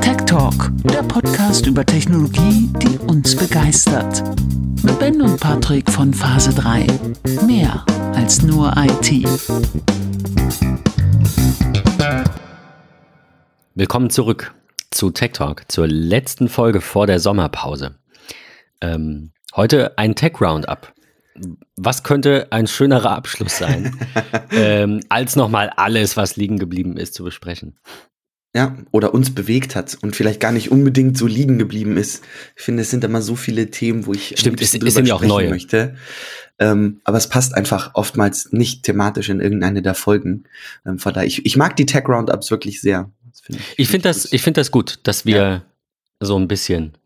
Tech Talk, der Podcast über Technologie, die uns begeistert. Mit Ben und Patrick von Phase 3. Mehr als nur IT. Willkommen zurück zu Tech Talk, zur letzten Folge vor der Sommerpause. Ähm, heute ein Tech Roundup. Was könnte ein schönerer Abschluss sein, ähm, als nochmal alles, was liegen geblieben ist, zu besprechen? Ja, oder uns bewegt hat und vielleicht gar nicht unbedingt so liegen geblieben ist. Ich finde, es sind immer so viele Themen, wo ich Stimmt, es, es sind ja auch neue. möchte. Ähm, aber es passt einfach oftmals nicht thematisch in irgendeine der Folgen. Ähm, von daher, ich, ich mag die Tech Roundups wirklich sehr. Find ich, ich finde das, ich finde das gut, dass wir ja. so ein bisschen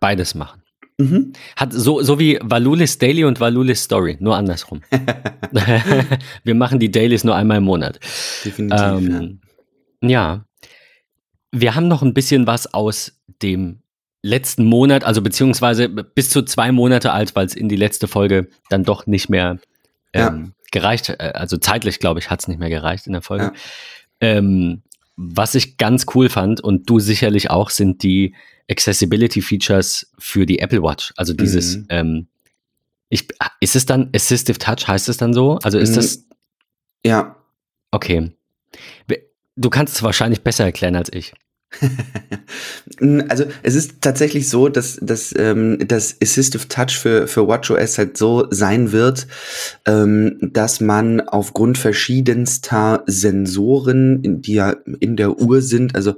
beides machen. Mhm. Hat so, so wie Valulis Daily und Valulis Story, nur andersrum. wir machen die Dailies nur einmal im Monat. Definitiv. Ähm, ja. ja. Wir haben noch ein bisschen was aus dem letzten Monat, also beziehungsweise bis zu zwei Monate alt, weil es in die letzte Folge dann doch nicht mehr ähm, ja. gereicht, äh, also zeitlich, glaube ich, hat es nicht mehr gereicht in der Folge. Ja. Ähm, was ich ganz cool fand und du sicherlich auch, sind die Accessibility Features für die Apple Watch. Also dieses, mhm. ähm, ich, ist es dann Assistive Touch, heißt es dann so? Also ist mhm. das. Ja. Okay. Du kannst es wahrscheinlich besser erklären als ich. Also es ist tatsächlich so, dass, dass ähm, das Assistive Touch für, für WatchOS halt so sein wird, ähm, dass man aufgrund verschiedenster Sensoren, die ja in der Uhr sind, also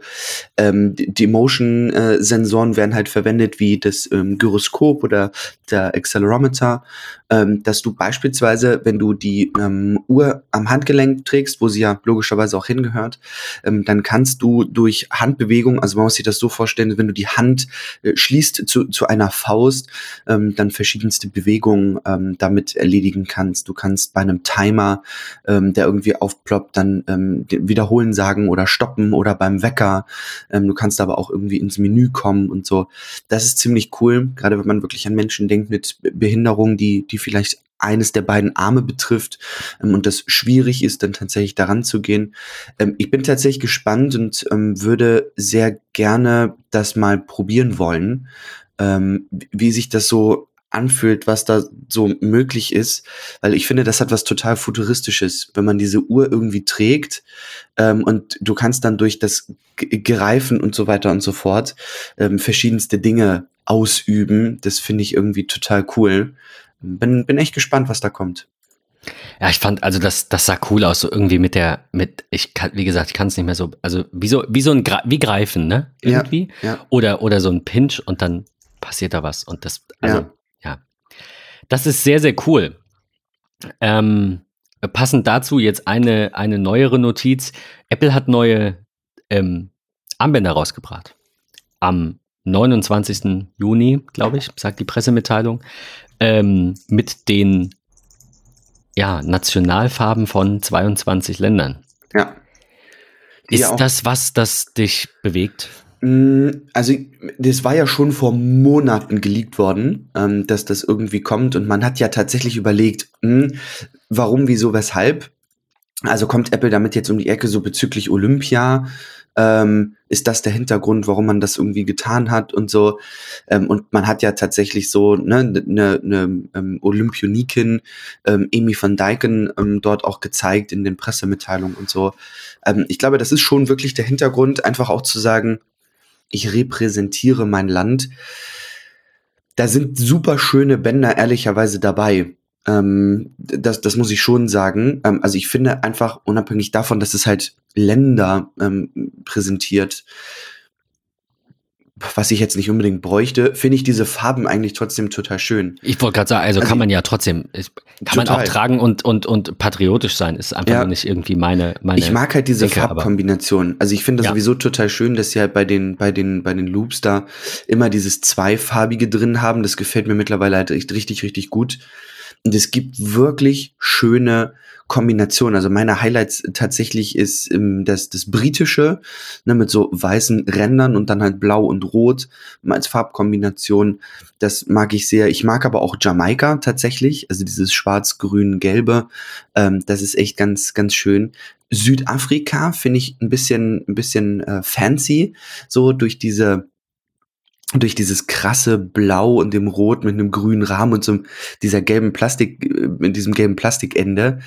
ähm, die Motion-Sensoren werden halt verwendet wie das ähm, Gyroskop oder der Accelerometer, ähm, dass du beispielsweise, wenn du die ähm, Uhr am Handgelenk trägst, wo sie ja logischerweise auch hingehört, ähm, dann kannst du durch Handbewegung, also man muss sich das so vorstellen, wenn du die Hand äh, schließt zu, zu einer Faust, ähm, dann verschiedenste Bewegungen ähm, damit erledigen kannst. Du kannst bei einem Timer, ähm, der irgendwie aufploppt, dann ähm, wiederholen sagen oder stoppen oder beim Wecker. Ähm, du kannst aber auch irgendwie ins Menü kommen und so. Das ist ziemlich cool, gerade wenn man wirklich an Menschen denkt mit Behinderungen, die, die die vielleicht eines der beiden Arme betrifft ähm, und das schwierig ist, dann tatsächlich daran zu gehen. Ähm, ich bin tatsächlich gespannt und ähm, würde sehr gerne das mal probieren wollen, ähm, wie sich das so anfühlt, was da so möglich ist, weil ich finde, das hat was total futuristisches, wenn man diese Uhr irgendwie trägt ähm, und du kannst dann durch das Greifen und so weiter und so fort ähm, verschiedenste Dinge ausüben. Das finde ich irgendwie total cool bin, bin echt gespannt, was da kommt. Ja, ich fand, also das, das sah cool aus, so irgendwie mit der, mit, ich kann, wie gesagt, ich kann es nicht mehr so, also wie so, wie so ein, wie greifen, ne? Irgendwie. Ja, ja. Oder, oder so ein Pinch und dann passiert da was. Und das, also, ja. ja. Das ist sehr, sehr cool. Ähm, passend dazu jetzt eine, eine neuere Notiz. Apple hat neue ähm, Armbänder rausgebracht. Am 29. Juni, glaube ich, sagt die Pressemitteilung ähm, mit den ja, Nationalfarben von 22 Ländern. Ja. Ist das was, das dich bewegt? Mm, also, das war ja schon vor Monaten geleakt worden, ähm, dass das irgendwie kommt und man hat ja tatsächlich überlegt, mh, hm, warum, wieso, weshalb. Also kommt Apple damit jetzt um die Ecke so bezüglich Olympia? Ähm, ist das der Hintergrund, warum man das irgendwie getan hat und so. Ähm, und man hat ja tatsächlich so ne, eine ne, ne, ähm, Olympionikin, ähm, Amy van Dijken, ähm, dort auch gezeigt in den Pressemitteilungen und so. Ähm, ich glaube, das ist schon wirklich der Hintergrund, einfach auch zu sagen, ich repräsentiere mein Land. Da sind super schöne Bänder ehrlicherweise dabei. Ähm, das, das muss ich schon sagen. Ähm, also ich finde einfach unabhängig davon, dass es halt Länder ähm, präsentiert, was ich jetzt nicht unbedingt bräuchte, finde ich diese Farben eigentlich trotzdem total schön. Ich wollte gerade sagen, also, also, kann man ja trotzdem, kann total. man auch tragen und, und, und patriotisch sein, ist einfach ja. nicht irgendwie meine, meine. Ich mag halt diese Denke, Farbkombination. Also ich finde das ja. sowieso total schön, dass sie halt bei den, bei den, bei den Loops da immer dieses zweifarbige drin haben. Das gefällt mir mittlerweile halt richtig, richtig gut. Und es gibt wirklich schöne Kombinationen. Also meine Highlights tatsächlich ist ähm, das, das britische, ne, mit so weißen Rändern und dann halt blau und rot als Farbkombination. Das mag ich sehr. Ich mag aber auch Jamaika tatsächlich, also dieses schwarz-grün-gelbe. Ähm, das ist echt ganz, ganz schön. Südafrika finde ich ein bisschen, ein bisschen äh, fancy, so durch diese durch dieses krasse Blau und dem Rot mit einem grünen Rahmen und so dieser gelben Plastik, äh, mit diesem gelben Plastikende.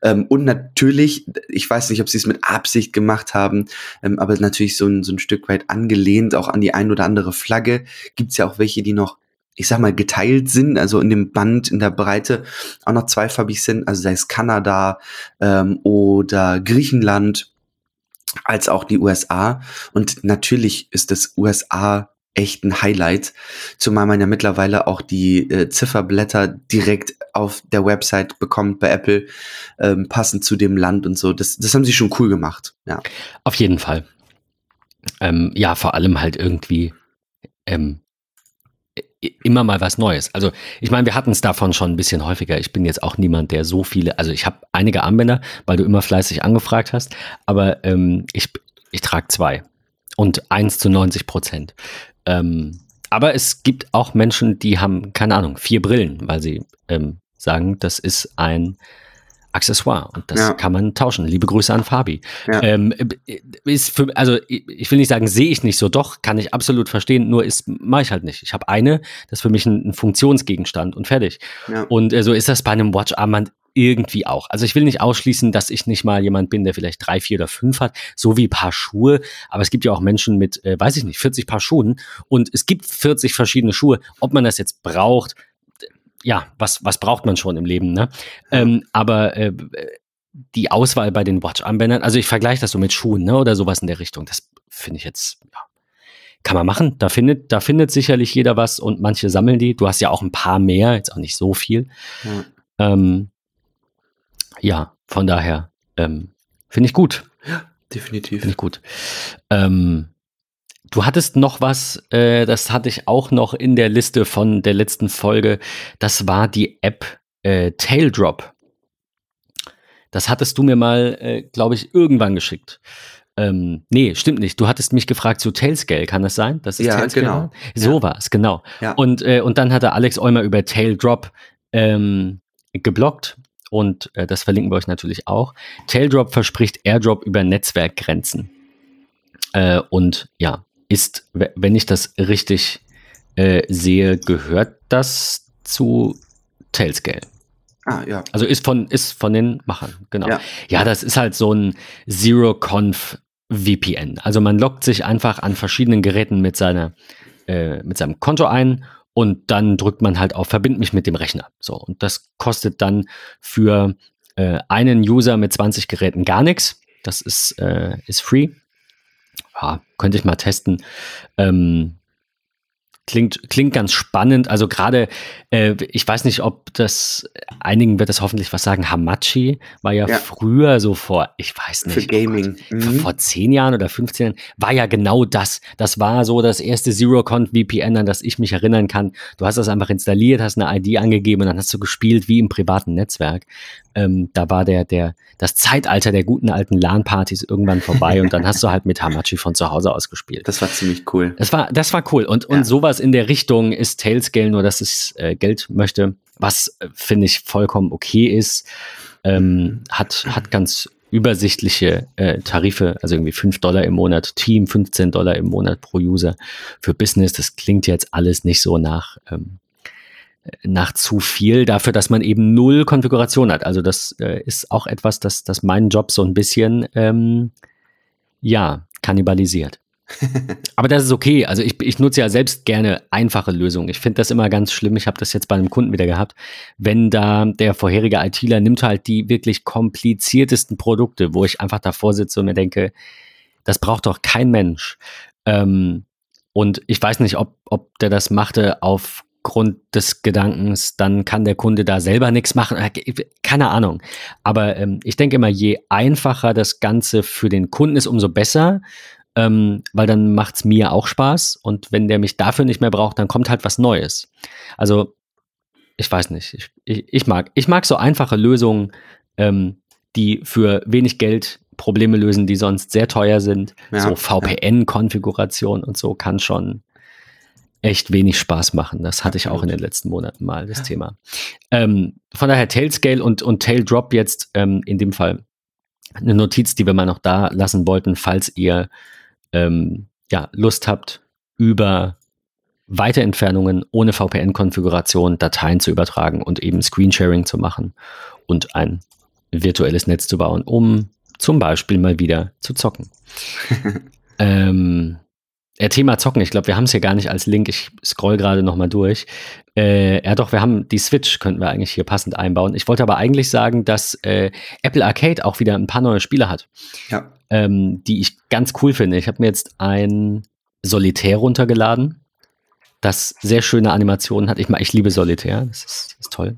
Ähm, und natürlich, ich weiß nicht, ob sie es mit Absicht gemacht haben, ähm, aber natürlich so ein, so ein Stück weit angelehnt, auch an die ein oder andere Flagge. Gibt es ja auch welche, die noch ich sag mal, geteilt sind, also in dem Band, in der Breite auch noch zweifarbig sind, also sei es Kanada ähm, oder Griechenland, als auch die USA. Und natürlich ist das USA echt ein Highlight, zumal man ja mittlerweile auch die äh, Zifferblätter direkt auf der Website bekommt bei Apple, ähm, passend zu dem Land und so. Das, das haben sie schon cool gemacht, ja. Auf jeden Fall. Ähm, ja, vor allem halt irgendwie ähm, immer mal was Neues. Also ich meine, wir hatten es davon schon ein bisschen häufiger. Ich bin jetzt auch niemand, der so viele, also ich habe einige Armbänder, weil du immer fleißig angefragt hast, aber ähm, ich, ich trage zwei und eins zu 90 Prozent. Ähm, aber es gibt auch Menschen, die haben, keine Ahnung, vier Brillen, weil sie ähm, sagen, das ist ein Accessoire und das ja. kann man tauschen. Liebe Grüße an Fabi. Ja. Ähm, ist für, also ich will nicht sagen, sehe ich nicht so, doch, kann ich absolut verstehen, nur ist, mache ich halt nicht. Ich habe eine, das ist für mich ein, ein Funktionsgegenstand und fertig. Ja. Und äh, so ist das bei einem Watch-Armband irgendwie auch. Also ich will nicht ausschließen, dass ich nicht mal jemand bin, der vielleicht drei, vier oder fünf hat, so wie Paar Schuhe. Aber es gibt ja auch Menschen mit, äh, weiß ich nicht, 40 Paar Schuhen und es gibt 40 verschiedene Schuhe. Ob man das jetzt braucht, ja, was, was braucht man schon im Leben, ne? Ähm, aber äh, die Auswahl bei den Watch-Armbändern, also ich vergleiche das so mit Schuhen, ne, oder sowas in der Richtung, das finde ich jetzt, ja, kann man machen. Da findet, da findet sicherlich jeder was und manche sammeln die. Du hast ja auch ein paar mehr, jetzt auch nicht so viel. Ja, ähm, ja von daher ähm, finde ich gut. Ja, definitiv. Finde ich gut. Ähm, Du hattest noch was, äh, das hatte ich auch noch in der Liste von der letzten Folge. Das war die App äh, Taildrop. Das hattest du mir mal, äh, glaube ich, irgendwann geschickt. Ähm, nee, stimmt nicht. Du hattest mich gefragt zu Tailscale, kann das sein? Das ist ja, Tailscale genau. War? So ja. war es, genau. Ja. Und, äh, und dann hatte Alex Eumer über Taildrop ähm, geblockt und äh, das verlinken wir euch natürlich auch. Taildrop verspricht Airdrop über Netzwerkgrenzen. Äh, und ja, ist, wenn ich das richtig äh, sehe, gehört das zu Tailscale. Ah, ja. Also ist von, ist von den Machern, genau. Ja. ja, das ist halt so ein Zero-Conf VPN. Also man loggt sich einfach an verschiedenen Geräten mit seiner, äh, mit seinem Konto ein und dann drückt man halt auf Verbind mich mit dem Rechner. So, und das kostet dann für äh, einen User mit 20 Geräten gar nichts. Das ist, äh, ist free ja, könnte ich mal testen. Ähm, klingt, klingt ganz spannend. Also gerade, äh, ich weiß nicht, ob das, einigen wird das hoffentlich was sagen, Hamachi war ja, ja. früher so vor, ich weiß nicht. Für Gaming. Oh Gott, mhm. Vor zehn Jahren oder 15 Jahren war ja genau das. Das war so das erste Zero-Conf VPN, an das ich mich erinnern kann. Du hast das einfach installiert, hast eine ID angegeben und dann hast du gespielt wie im privaten Netzwerk. Ähm, da war der, der, das Zeitalter der guten alten LAN-Partys irgendwann vorbei und dann hast du halt mit Hamachi von zu Hause aus gespielt. Das war ziemlich cool. Das war, das war cool. Und, und sowas in der Richtung ist Tailscale, nur dass es äh, Geld möchte, was äh, finde ich vollkommen okay ist. Ähm, hat, hat ganz übersichtliche äh, Tarife, also irgendwie 5 Dollar im Monat Team, 15 Dollar im Monat pro User für Business. Das klingt jetzt alles nicht so nach ähm, nach zu viel dafür, dass man eben null Konfiguration hat. Also das äh, ist auch etwas, das, das meinen Job so ein bisschen, ähm, ja, kannibalisiert. Aber das ist okay. Also ich, ich nutze ja selbst gerne einfache Lösungen. Ich finde das immer ganz schlimm. Ich habe das jetzt bei einem Kunden wieder gehabt. Wenn da der vorherige ITler nimmt halt die wirklich kompliziertesten Produkte, wo ich einfach davor sitze und mir denke, das braucht doch kein Mensch. Ähm, und ich weiß nicht, ob, ob der das machte auf Grund des Gedankens, dann kann der Kunde da selber nichts machen. Äh, keine Ahnung. Aber ähm, ich denke immer, je einfacher das Ganze für den Kunden ist, umso besser, ähm, weil dann macht es mir auch Spaß. Und wenn der mich dafür nicht mehr braucht, dann kommt halt was Neues. Also, ich weiß nicht. Ich, ich, ich mag, ich mag so einfache Lösungen, ähm, die für wenig Geld Probleme lösen, die sonst sehr teuer sind. Ja, so VPN-Konfiguration und so kann schon, echt wenig Spaß machen. Das hatte ich auch in den letzten Monaten mal, das Thema. Ähm, von daher Tailscale und, und Taildrop jetzt ähm, in dem Fall eine Notiz, die wir mal noch da lassen wollten, falls ihr ähm, ja, Lust habt, über weite Entfernungen ohne VPN-Konfiguration Dateien zu übertragen und eben Screensharing zu machen und ein virtuelles Netz zu bauen, um zum Beispiel mal wieder zu zocken. ähm, äh, Thema Zocken, ich glaube, wir haben es hier gar nicht als Link. Ich scroll gerade nochmal durch. Äh, ja, doch, wir haben die Switch, könnten wir eigentlich hier passend einbauen. Ich wollte aber eigentlich sagen, dass äh, Apple Arcade auch wieder ein paar neue Spiele hat, ja. ähm, die ich ganz cool finde. Ich habe mir jetzt ein Solitär runtergeladen, das sehr schöne Animationen hat. Ich, ich liebe Solitär, das ist, das ist toll.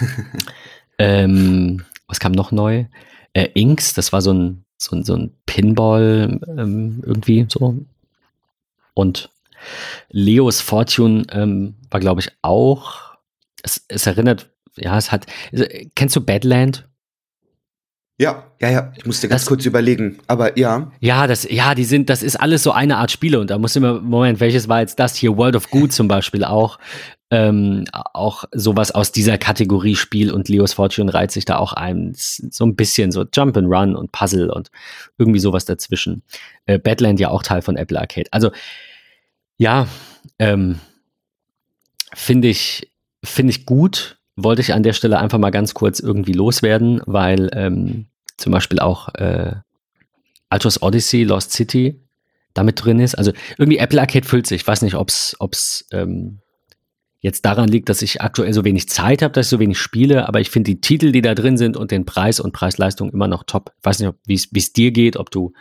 ähm, was kam noch neu? Äh, Inks, das war so ein, so ein, so ein Pinball ähm, irgendwie so und Leos Fortune ähm, war, glaube ich, auch. Es, es, erinnert, ja, es hat. Kennst du Badland? Ja, ja, ja. Ich musste ganz das, kurz überlegen, aber ja. Ja, das, ja, die sind, das ist alles so eine Art Spiele und da muss immer, Moment, welches war jetzt das hier? World of Good zum Beispiel auch. Ähm, auch sowas aus dieser Kategorie Spiel und Leos Fortune reiht sich da auch ein. So ein bisschen so Jump and Run und Puzzle und irgendwie sowas dazwischen. Äh, Badland ja auch Teil von Apple Arcade. Also ja, ähm, finde ich, finde ich gut. Wollte ich an der Stelle einfach mal ganz kurz irgendwie loswerden, weil ähm, zum Beispiel auch äh, Altos Odyssey, Lost City damit drin ist. Also irgendwie Apple Arcade füllt sich. Ich weiß nicht, ob es ähm, jetzt daran liegt, dass ich aktuell so wenig Zeit habe, dass ich so wenig spiele, aber ich finde die Titel, die da drin sind und den Preis und Preis-Leistung immer noch top. Ich weiß nicht, wie es dir geht, ob du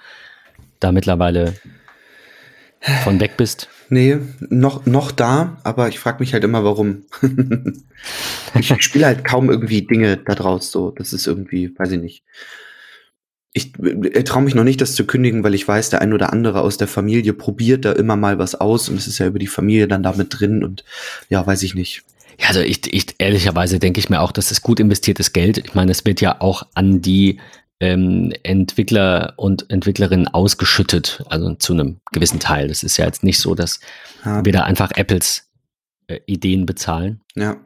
da mittlerweile von weg bist. Nee, noch, noch da, aber ich frage mich halt immer, warum. ich spiele halt kaum irgendwie Dinge da draus, so. Das ist irgendwie, weiß ich nicht. Ich äh, traue mich noch nicht, das zu kündigen, weil ich weiß, der ein oder andere aus der Familie probiert da immer mal was aus und es ist ja über die Familie dann damit drin und ja, weiß ich nicht. Ja, also ich, ich ehrlicherweise denke ich mir auch, das ist gut investiertes Geld. Ich meine, es wird ja auch an die ähm, Entwickler und Entwicklerinnen ausgeschüttet, also zu einem gewissen Teil. Das ist ja jetzt nicht so, dass ja. wir da einfach Apples äh, Ideen bezahlen. Ja.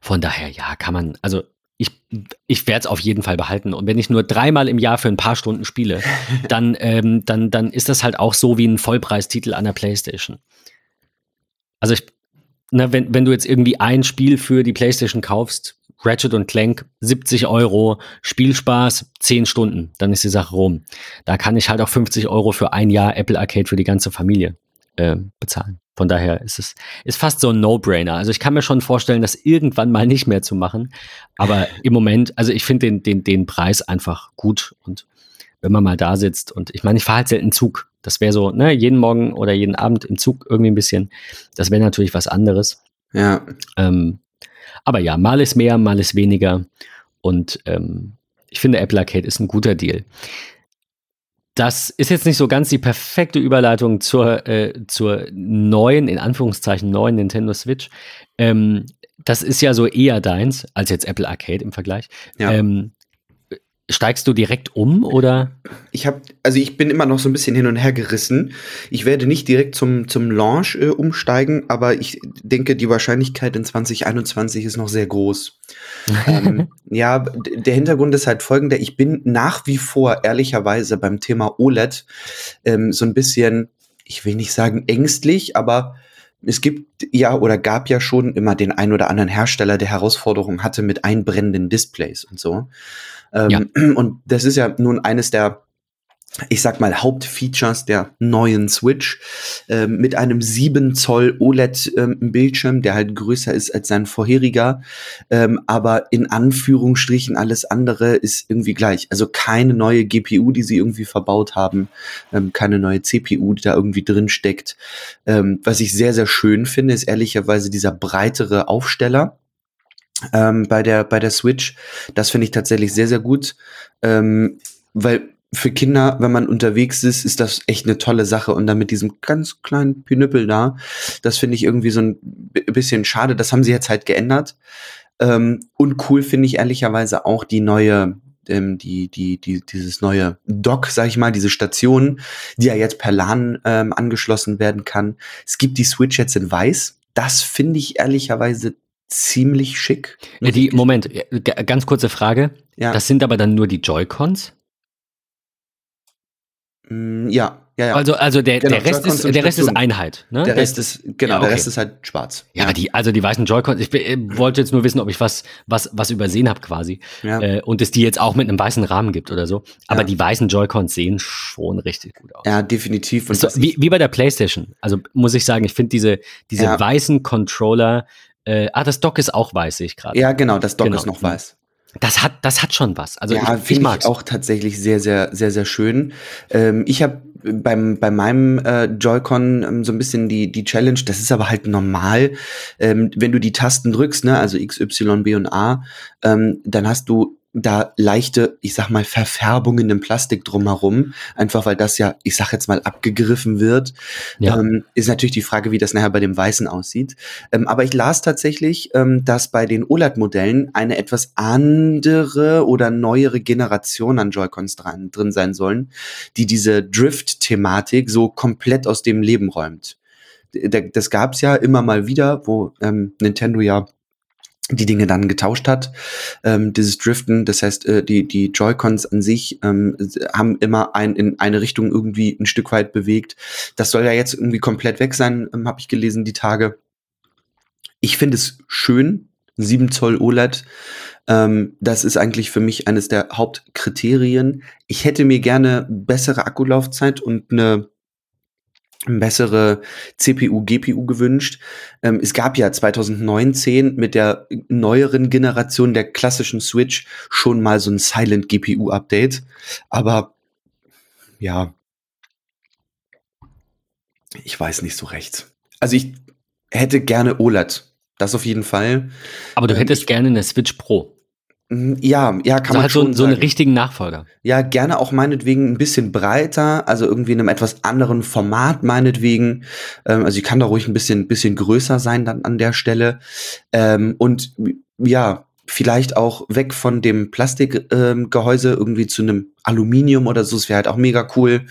Von daher, ja, kann man, also ich, ich werde es auf jeden Fall behalten. Und wenn ich nur dreimal im Jahr für ein paar Stunden spiele, dann, ähm, dann, dann ist das halt auch so wie ein Vollpreistitel an der PlayStation. Also ich, na, wenn, wenn du jetzt irgendwie ein Spiel für die PlayStation kaufst, Ratchet und Clank 70 Euro, Spielspaß 10 Stunden, dann ist die Sache rum. Da kann ich halt auch 50 Euro für ein Jahr Apple Arcade für die ganze Familie äh, bezahlen. Von daher ist es ist fast so ein No-Brainer. Also ich kann mir schon vorstellen, das irgendwann mal nicht mehr zu machen. Aber im Moment, also ich finde den, den, den Preis einfach gut. Und wenn man mal da sitzt und ich meine, ich fahre halt selten Zug. Das wäre so, ne, jeden Morgen oder jeden Abend im Zug irgendwie ein bisschen. Das wäre natürlich was anderes. Ja. Ähm, aber ja, mal ist mehr, mal ist weniger. Und ähm, ich finde, Apple Arcade ist ein guter Deal. Das ist jetzt nicht so ganz die perfekte Überleitung zur, äh, zur neuen, in Anführungszeichen neuen Nintendo Switch. Ähm, das ist ja so eher deins als jetzt Apple Arcade im Vergleich. Ja. Ähm, Steigst du direkt um oder? Ich habe, also ich bin immer noch so ein bisschen hin und her gerissen. Ich werde nicht direkt zum, zum Launch äh, umsteigen, aber ich denke, die Wahrscheinlichkeit in 2021 ist noch sehr groß. ähm, ja, der Hintergrund ist halt folgender. Ich bin nach wie vor ehrlicherweise beim Thema OLED ähm, so ein bisschen, ich will nicht sagen ängstlich, aber es gibt ja oder gab ja schon immer den ein oder anderen Hersteller, der Herausforderungen hatte mit einbrennenden Displays und so. Ähm, ja. Und das ist ja nun eines der ich sag mal, Hauptfeatures der neuen Switch äh, mit einem 7 Zoll OLED-Bildschirm, ähm, der halt größer ist als sein vorheriger. Ähm, aber in Anführungsstrichen alles andere ist irgendwie gleich. Also keine neue GPU, die sie irgendwie verbaut haben, ähm, keine neue CPU, die da irgendwie drin steckt. Ähm, was ich sehr, sehr schön finde, ist ehrlicherweise dieser breitere Aufsteller ähm, bei der bei der Switch. Das finde ich tatsächlich sehr sehr gut, ähm, weil für Kinder, wenn man unterwegs ist, ist das echt eine tolle Sache. Und dann mit diesem ganz kleinen Pinüppel da, das finde ich irgendwie so ein bisschen schade. Das haben sie jetzt halt geändert. Ähm, und cool finde ich ehrlicherweise auch die neue, ähm, die, die, die, dieses neue Dock, sag ich mal, diese Station, die ja jetzt per LAN ähm, angeschlossen werden kann. Es gibt die Switch jetzt in weiß. Das finde ich ehrlicherweise ziemlich schick. Ja, die, Moment, ganz kurze Frage. Ja. Das sind aber dann nur die Joy-Cons? Mm, ja, ja, ja. Also, also der, genau, der, Rest, ist, der Rest ist Einheit. Ne? Der Rest ist, genau, ja, okay. der Rest ist halt schwarz. Ja, ja. die, also die weißen Joy-Cons, ich äh, wollte jetzt nur wissen, ob ich was, was, was übersehen habe quasi. Ja. Äh, und es die jetzt auch mit einem weißen Rahmen gibt oder so. Aber die weißen Joy-Cons sehen schon richtig gut aus. Ja, definitiv. Und so, wie, wie bei der Playstation. Also muss ich sagen, ich finde diese, diese weißen Controller, äh, ah, das Dock ist auch weiß, sehe ich gerade. Ja, genau, das Dock genau. ist noch weiß. Das hat, das hat schon was. Also ja, ich, ich mag auch tatsächlich sehr, sehr, sehr, sehr schön. Ähm, ich habe beim bei meinem äh, Joy-Con ähm, so ein bisschen die die Challenge. Das ist aber halt normal, ähm, wenn du die Tasten drückst, ne, also X, Y, B und A, ähm, dann hast du da leichte, ich sag mal, Verfärbungen im Plastik drumherum, einfach weil das ja, ich sag jetzt mal, abgegriffen wird. Ja. Ähm, ist natürlich die Frage, wie das nachher bei dem Weißen aussieht. Ähm, aber ich las tatsächlich, ähm, dass bei den OLED-Modellen eine etwas andere oder neuere Generation an Joy-Cons dran, drin sein sollen, die diese Drift-Thematik so komplett aus dem Leben räumt. Das gab's ja immer mal wieder, wo ähm, Nintendo ja die Dinge dann getauscht hat. Ähm, dieses Driften, das heißt, äh, die, die Joy-Cons an sich ähm, haben immer ein, in eine Richtung irgendwie ein Stück weit bewegt. Das soll ja jetzt irgendwie komplett weg sein, ähm, habe ich gelesen, die Tage. Ich finde es schön, 7 Zoll OLED. Ähm, das ist eigentlich für mich eines der Hauptkriterien. Ich hätte mir gerne bessere Akkulaufzeit und eine bessere CPU, GPU gewünscht. Ähm, es gab ja 2019 mit der neueren Generation der klassischen Switch schon mal so ein Silent GPU Update. Aber ja, ich weiß nicht so recht. Also ich hätte gerne OLED. Das auf jeden Fall. Aber du ähm, hättest gerne eine Switch Pro. Mhm, ja, ja, kann also man halt schon so, so einen richtigen Nachfolger. Ja, gerne auch meinetwegen ein bisschen breiter, also irgendwie in einem etwas anderen Format meinetwegen. Ähm, also ich kann da ruhig ein bisschen, bisschen größer sein dann an der Stelle. Ähm, und ja, vielleicht auch weg von dem Plastikgehäuse ähm, irgendwie zu einem Aluminium oder so. Das wäre halt auch mega cool.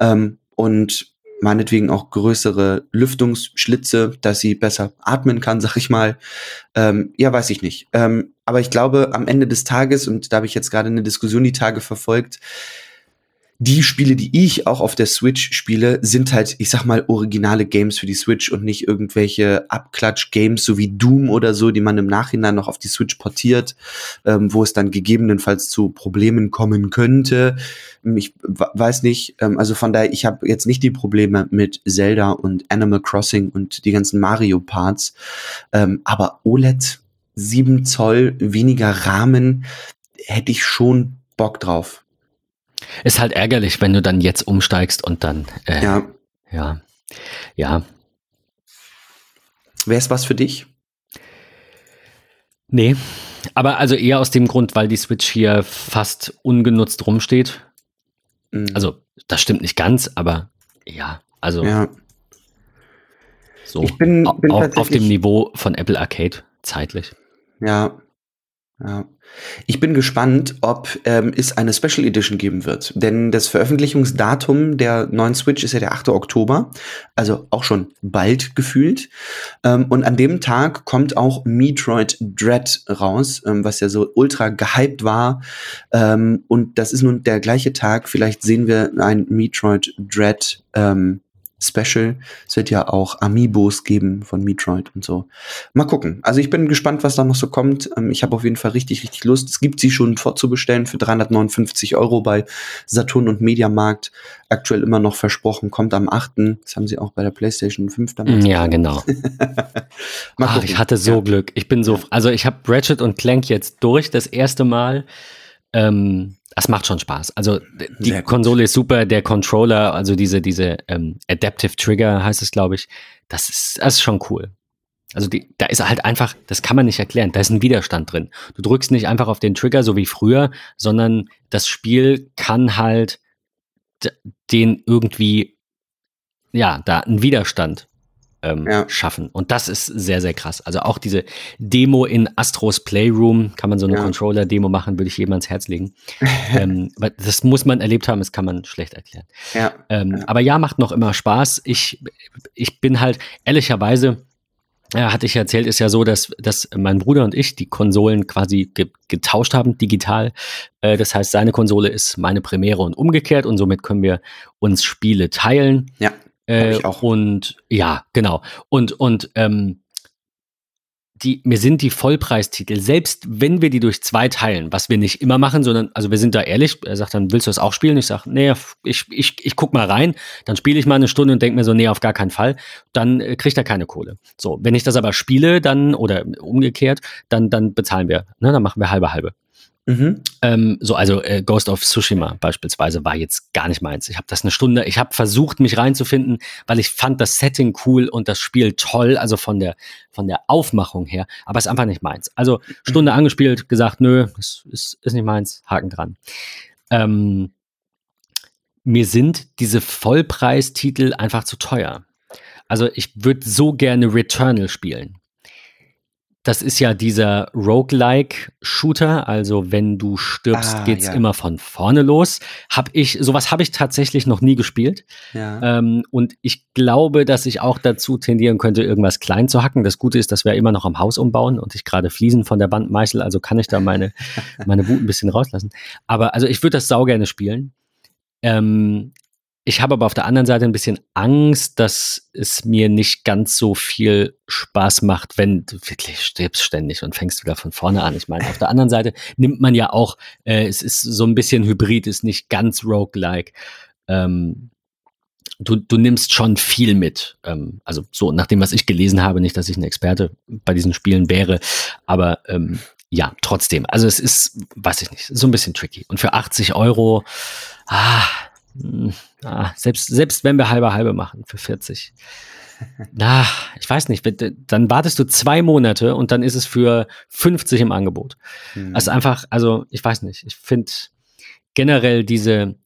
Ähm, und meinetwegen auch größere Lüftungsschlitze, dass sie besser atmen kann, sag ich mal. Ähm, ja, weiß ich nicht. Ähm, aber ich glaube, am Ende des Tages, und da habe ich jetzt gerade eine Diskussion die Tage verfolgt, die Spiele, die ich auch auf der Switch spiele, sind halt, ich sag mal, originale Games für die Switch und nicht irgendwelche Abklatsch-Games, so wie Doom oder so, die man im Nachhinein noch auf die Switch portiert, ähm, wo es dann gegebenenfalls zu Problemen kommen könnte. Ich weiß nicht, ähm, also von daher, ich habe jetzt nicht die Probleme mit Zelda und Animal Crossing und die ganzen Mario-Parts, ähm, aber OLED, 7 Zoll, weniger Rahmen, hätte ich schon Bock drauf. Ist halt ärgerlich, wenn du dann jetzt umsteigst und dann. Äh, ja. Ja. Ja. Wäre es was für dich? Nee. Aber also eher aus dem Grund, weil die Switch hier fast ungenutzt rumsteht. Mhm. Also, das stimmt nicht ganz, aber ja, also. Ja. So. Ich bin, bin auf, auf dem Niveau von Apple Arcade zeitlich. Ja. Ja. Ich bin gespannt, ob ähm, es eine Special Edition geben wird. Denn das Veröffentlichungsdatum der neuen Switch ist ja der 8. Oktober, also auch schon bald gefühlt. Ähm, und an dem Tag kommt auch Metroid Dread raus, ähm, was ja so ultra gehypt war. Ähm, und das ist nun der gleiche Tag. Vielleicht sehen wir ein Metroid Dread ähm, Special. Es wird ja auch Amiibos geben von Metroid und so. Mal gucken. Also ich bin gespannt, was da noch so kommt. Ähm, ich habe auf jeden Fall richtig, richtig Lust. Es gibt sie schon vorzubestellen für 359 Euro bei Saturn und Mediamarkt. Aktuell immer noch versprochen, kommt am 8. Das haben sie auch bei der PlayStation 5 damals. Ja, genau. Ach, ich hatte so ja. Glück. Ich bin so, also ich habe Ratchet und Clank jetzt durch das erste Mal. Ähm, das macht schon Spaß. Also die Konsole ist super, der Controller, also diese, diese ähm, Adaptive Trigger heißt es, glaube ich, das ist, das ist schon cool. Also die, da ist halt einfach, das kann man nicht erklären, da ist ein Widerstand drin. Du drückst nicht einfach auf den Trigger, so wie früher, sondern das Spiel kann halt den irgendwie, ja, da einen Widerstand ähm, ja. schaffen. Und das ist sehr, sehr krass. Also auch diese Demo in Astros Playroom, kann man so eine ja. Controller-Demo machen, würde ich jedem ans Herz legen. ähm, das muss man erlebt haben, das kann man schlecht erklären. Ja. Ähm, aber ja, macht noch immer Spaß. Ich, ich bin halt ehrlicherweise, ja, hatte ich erzählt, ist ja so, dass, dass mein Bruder und ich die Konsolen quasi ge getauscht haben, digital. Äh, das heißt, seine Konsole ist meine Premiere und umgekehrt und somit können wir uns Spiele teilen. Ja. Äh. Und ja, genau. Und, und ähm, die, mir sind die Vollpreistitel, selbst wenn wir die durch zwei teilen, was wir nicht immer machen, sondern, also wir sind da ehrlich, er sagt dann, willst du das auch spielen? Ich sage, nee, ich, ich, ich guck mal rein, dann spiele ich mal eine Stunde und denke mir so, nee, auf gar keinen Fall, dann äh, kriegt er keine Kohle. So, wenn ich das aber spiele, dann, oder umgekehrt, dann, dann bezahlen wir, ne, dann machen wir halbe halbe. Mhm. Ähm, so, also äh, Ghost of Tsushima beispielsweise war jetzt gar nicht meins. Ich habe das eine Stunde, ich habe versucht, mich reinzufinden, weil ich fand das Setting cool und das Spiel toll, also von der von der Aufmachung her, aber es ist einfach nicht meins. Also Stunde mhm. angespielt, gesagt, nö, es ist, ist nicht meins, Haken dran. Ähm, mir sind diese Vollpreistitel einfach zu teuer. Also ich würde so gerne Returnal spielen. Das ist ja dieser Roguelike-Shooter, also wenn du stirbst, ah, geht's ja. immer von vorne los. Hab ich, sowas habe ich tatsächlich noch nie gespielt. Ja. Ähm, und ich glaube, dass ich auch dazu tendieren könnte, irgendwas klein zu hacken. Das Gute ist, dass wir immer noch am Haus umbauen und ich gerade Fliesen von der Wand meißel, also kann ich da meine, meine Wut ein bisschen rauslassen. Aber also ich würde das sau gerne spielen. Ähm, ich habe aber auf der anderen Seite ein bisschen Angst, dass es mir nicht ganz so viel Spaß macht, wenn du wirklich stirbst ständig und fängst wieder von vorne an. Ich meine, auf der anderen Seite nimmt man ja auch, äh, es ist so ein bisschen Hybrid, ist nicht ganz roguelike. Ähm, du, du nimmst schon viel mit. Ähm, also so, nach dem, was ich gelesen habe, nicht, dass ich ein Experte bei diesen Spielen wäre, aber ähm, ja, trotzdem. Also es ist, weiß ich nicht, so ein bisschen tricky. Und für 80 Euro, ah, ah, selbst, selbst wenn wir halbe halbe machen für 40. Na, ich weiß nicht, dann wartest du zwei Monate und dann ist es für 50 im Angebot. Mhm. Also einfach, also ich weiß nicht, ich finde generell diese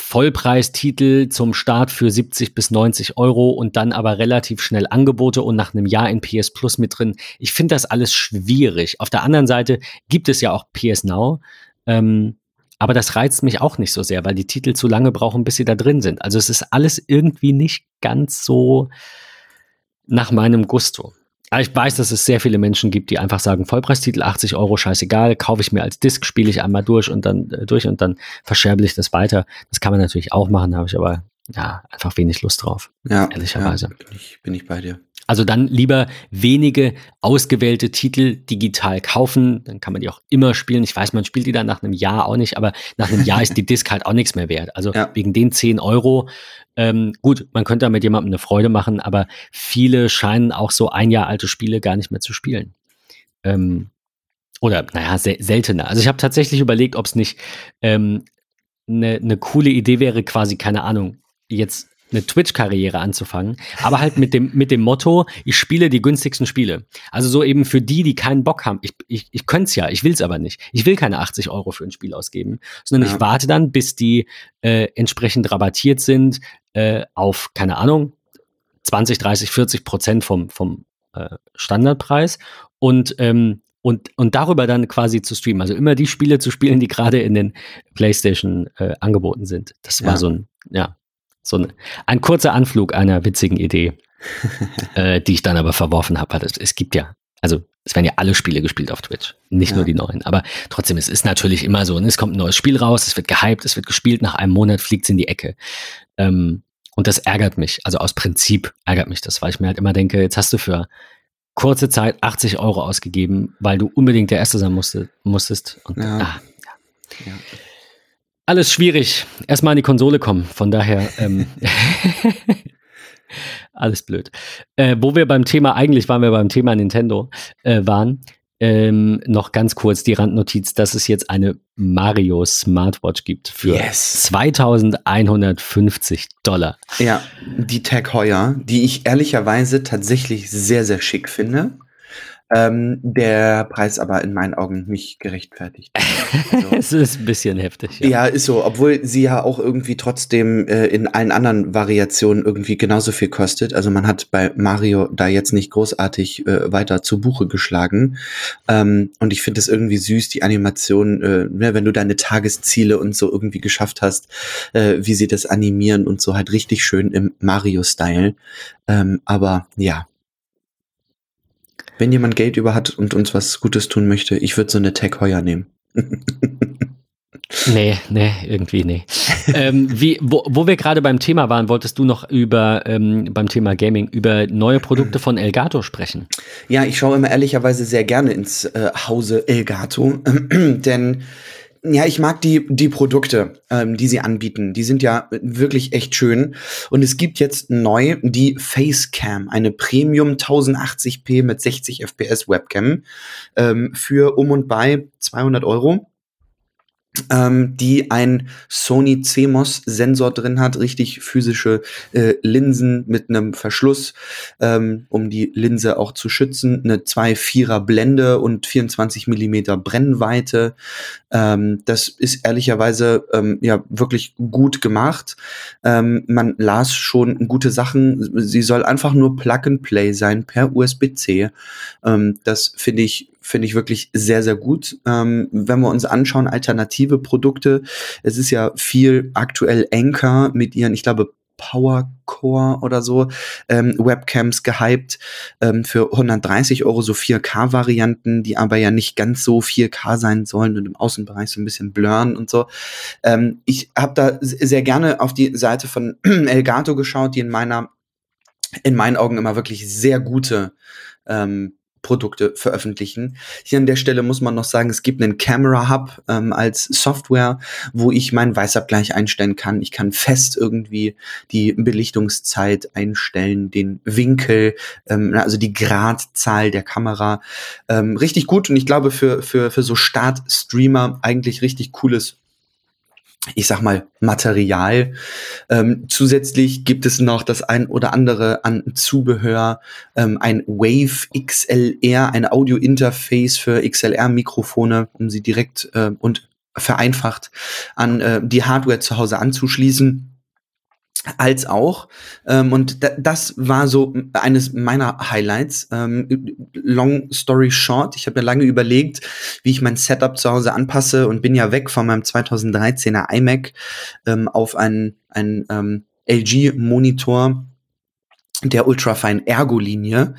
Vollpreistitel zum Start für 70 bis 90 Euro und dann aber relativ schnell Angebote und nach einem Jahr in PS Plus mit drin. Ich finde das alles schwierig. Auf der anderen Seite gibt es ja auch PS Now. Ähm, aber das reizt mich auch nicht so sehr, weil die Titel zu lange brauchen, bis sie da drin sind. Also es ist alles irgendwie nicht ganz so nach meinem Gusto. Aber ich weiß, dass es sehr viele Menschen gibt, die einfach sagen, Vollpreistitel 80 Euro, scheißegal, kaufe ich mir als Disc, spiele ich einmal durch und dann äh, durch und dann verscherbel ich das weiter. Das kann man natürlich auch machen, habe ich aber ja einfach wenig Lust drauf. Ja, ehrlicherweise. Ja, bin, ich, bin ich bei dir. Also dann lieber wenige ausgewählte Titel digital kaufen, dann kann man die auch immer spielen. Ich weiß, man spielt die dann nach einem Jahr auch nicht, aber nach einem Jahr ist die Disc halt auch nichts mehr wert. Also ja. wegen den 10 Euro, ähm, gut, man könnte da mit jemandem eine Freude machen, aber viele scheinen auch so ein Jahr alte Spiele gar nicht mehr zu spielen. Ähm, oder, naja, se seltener. Also ich habe tatsächlich überlegt, ob es nicht ähm, eine ne coole Idee wäre, quasi, keine Ahnung, jetzt eine Twitch-Karriere anzufangen, aber halt mit dem, mit dem Motto, ich spiele die günstigsten Spiele. Also so eben für die, die keinen Bock haben. Ich, ich, ich könnte es ja, ich will es aber nicht. Ich will keine 80 Euro für ein Spiel ausgeben, sondern ja. ich warte dann, bis die äh, entsprechend rabattiert sind äh, auf, keine Ahnung, 20, 30, 40 Prozent vom, vom äh, Standardpreis und ähm, und, und darüber dann quasi zu streamen. Also immer die Spiele zu spielen, die gerade in den PlayStation äh, angeboten sind. Das war ja. so ein, ja, so ein, ein kurzer Anflug einer witzigen Idee, äh, die ich dann aber verworfen habe. Es, es gibt ja, also es werden ja alle Spiele gespielt auf Twitch, nicht ja. nur die neuen. Aber trotzdem, es ist natürlich immer so, ne? es kommt ein neues Spiel raus, es wird gehypt, es wird gespielt, nach einem Monat fliegt es in die Ecke. Ähm, und das ärgert mich. Also aus Prinzip ärgert mich das, weil ich mir halt immer denke, jetzt hast du für kurze Zeit 80 Euro ausgegeben, weil du unbedingt der Erste sein musste, musstest. Und, ja. Ah, ja. ja alles schwierig. Erstmal an die Konsole kommen. Von daher ähm, alles blöd. Äh, wo wir beim Thema, eigentlich waren wir beim Thema Nintendo, äh, waren, ähm, noch ganz kurz die Randnotiz, dass es jetzt eine Mario Smartwatch gibt für yes. 2150 Dollar. Ja, die Tag Heuer, die ich ehrlicherweise tatsächlich sehr, sehr schick finde. Ähm, der Preis aber in meinen Augen nicht gerechtfertigt. Also, es ist ein bisschen heftig. Ja. ja. ist so, obwohl sie ja auch irgendwie trotzdem äh, in allen anderen Variationen irgendwie genauso viel kostet. Also man hat bei Mario da jetzt nicht großartig äh, weiter zu Buche geschlagen. Ähm, und ich finde es irgendwie süß, die Animation, äh, ne, wenn du deine Tagesziele und so irgendwie geschafft hast, äh, wie sie das animieren und so halt richtig schön im Mario-Style. Ähm, aber ja, Wenn jemand Geld über hat und uns was Gutes tun möchte, ich würde so eine Tech Heuer nehmen. Nee, nee, irgendwie nee. ähm, wie, wo, wo wir gerade beim Thema waren, wolltest du noch über ähm, beim Thema Gaming über neue Produkte von Elgato sprechen? Ja, ich schaue immer ehrlicherweise sehr gerne ins äh, Hause Elgato, denn ja, ich mag die, die Produkte, ähm, die sie anbieten. Die sind ja wirklich echt schön. Und es gibt jetzt neu die Facecam, eine Premium 1080p mit 60 FPS Webcam ähm, für um und bei 200 Euro ähm, die ein Sony CMOS-Sensor drin hat, richtig physische äh, Linsen mit einem Verschluss, ähm, um die Linse auch zu schützen, eine 2,4er Blende und 24 Millimeter Brennweite. Ähm, das ist ehrlicherweise ähm, ja wirklich gut gemacht. Ähm, man las schon gute Sachen. Sie soll einfach nur Plug and Play sein per USB-C. Ähm, das finde ich finde ich wirklich sehr, sehr gut. Ähm, wenn wir uns anschauen, alternative Produkte, es ist ja viel aktuell Anchor mit ihren, ich glaube, Powercore oder so ähm, Webcams gehypt ähm, für 130 Euro so 4K-Varianten, die aber ja nicht ganz so 4K sein sollen und im Außenbereich so ein bisschen blurren und so. Ähm, ich habe da sehr gerne auf die Seite von Elgato geschaut, die in meiner in meinen Augen immer wirklich sehr gute ähm, Produkte veröffentlichen. Hier an der Stelle muss man noch sagen, es gibt einen Camera Hub ähm, als Software, wo ich meinen Weißabgleich einstellen kann. Ich kann fest irgendwie die Belichtungszeit einstellen, den Winkel, ähm, also die Gradzahl der Kamera. Ähm, richtig gut und ich glaube für, für, für so Start-Streamer eigentlich richtig cooles ich sag mal, Material. Ähm, zusätzlich gibt es noch das ein oder andere an Zubehör, ähm, ein Wave XLR, ein Audio-Interface für XLR-Mikrofone, um sie direkt äh, und vereinfacht an äh, die Hardware zu Hause anzuschließen als auch. Ähm, und das war so eines meiner Highlights. Ähm, long story short, ich habe mir lange überlegt, wie ich mein Setup zu Hause anpasse und bin ja weg von meinem 2013er iMac ähm, auf einen, einen ähm, LG-Monitor der Ultrafine Ergo-Linie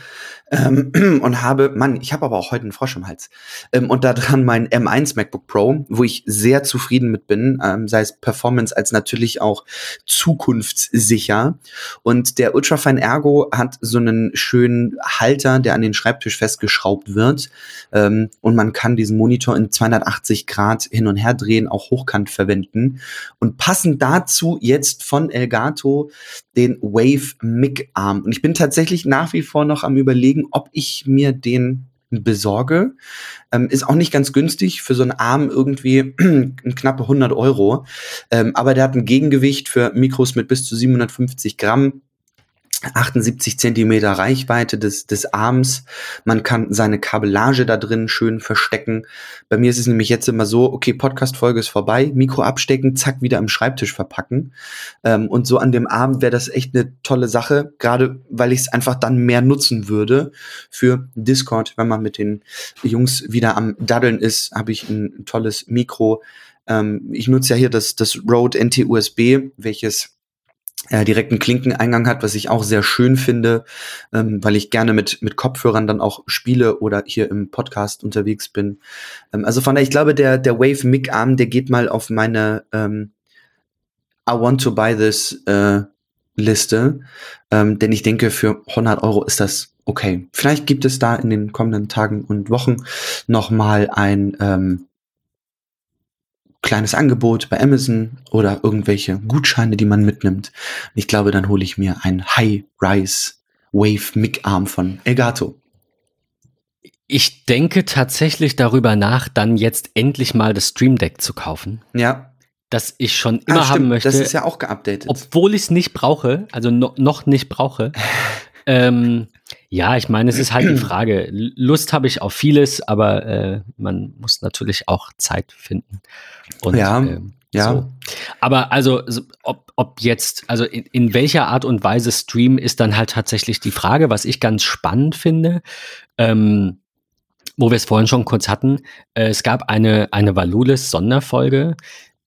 ähm, und habe, Mann, ich habe aber auch heute einen Frosch im Hals. Ähm, und dran mein M1 MacBook Pro, wo ich sehr zufrieden mit bin, ähm, sei es Performance als natürlich auch zukunftssicher. Und der Ultrafine Ergo hat so einen schönen Halter, der an den Schreibtisch festgeschraubt wird. Ähm, und man kann diesen Monitor in 280 Grad hin und her drehen, auch hochkant verwenden. Und passend dazu jetzt von Elgato den Wave Mic Arm. Und ich bin tatsächlich nach wie vor noch am überlegen, überlegen, ob ich mir den besorge. Ähm, ist auch nicht ganz günstig für so einen Arm irgendwie knappe 100 Euro. Ähm, aber der hat ein Gegengewicht für Mikros mit bis zu 750 Gramm 78 Zentimeter Reichweite des, des Arms. Man kann seine Kabellage da drin schön verstecken. Bei mir ist es nämlich jetzt immer so, okay, Podcast-Folge ist vorbei, Mikro abstecken, zack, wieder am Schreibtisch verpacken. Ähm, und so an dem Arm wäre das echt eine tolle Sache, gerade weil ich es einfach dann mehr nutzen würde für Discord. Wenn man mit den Jungs wieder am Daddeln ist, habe ich ein tolles Mikro. Ähm, ich nutze ja hier das, das Rode NT-USB, welches äh, direkten Klinkeneingang hat, was ich auch sehr schön finde, ähm, weil ich gerne mit, mit Kopfhörern dann auch spiele oder hier im Podcast unterwegs bin. Ähm, also von daher, ich glaube, der, der Wave Mic Arm, der geht mal auf meine ähm, I want to buy this äh, Liste, ähm, denn ich denke, für 100 Euro ist das okay. Vielleicht gibt es da in den kommenden Tagen und Wochen noch mal ein ähm, kleines Angebot bei Amazon oder irgendwelche Gutscheine, die man mitnimmt. Ich glaube, dann hole ich mir ein High-Rise Wave Mic Arm von Elgato. Ich denke tatsächlich darüber nach, dann jetzt endlich mal das Stream Deck zu kaufen. Ja. Das ich schon ah, immer ah, haben möchte. Das ist ja auch geupdatet. Obwohl ich es nicht brauche, also no, noch nicht brauche. ähm, ja, ich meine, es ist halt die Frage. Lust habe ich auf vieles, aber äh, man muss natürlich auch Zeit finden. Und, ja, äh, ja. So. Aber also, ob, ob jetzt, also in, in, welcher Art und Weise Stream ist dann halt tatsächlich die Frage, was ich ganz spannend finde. Ähm, wo wir es vorhin schon kurz hatten, äh, es gab eine, eine Valulis-Sonderfolge,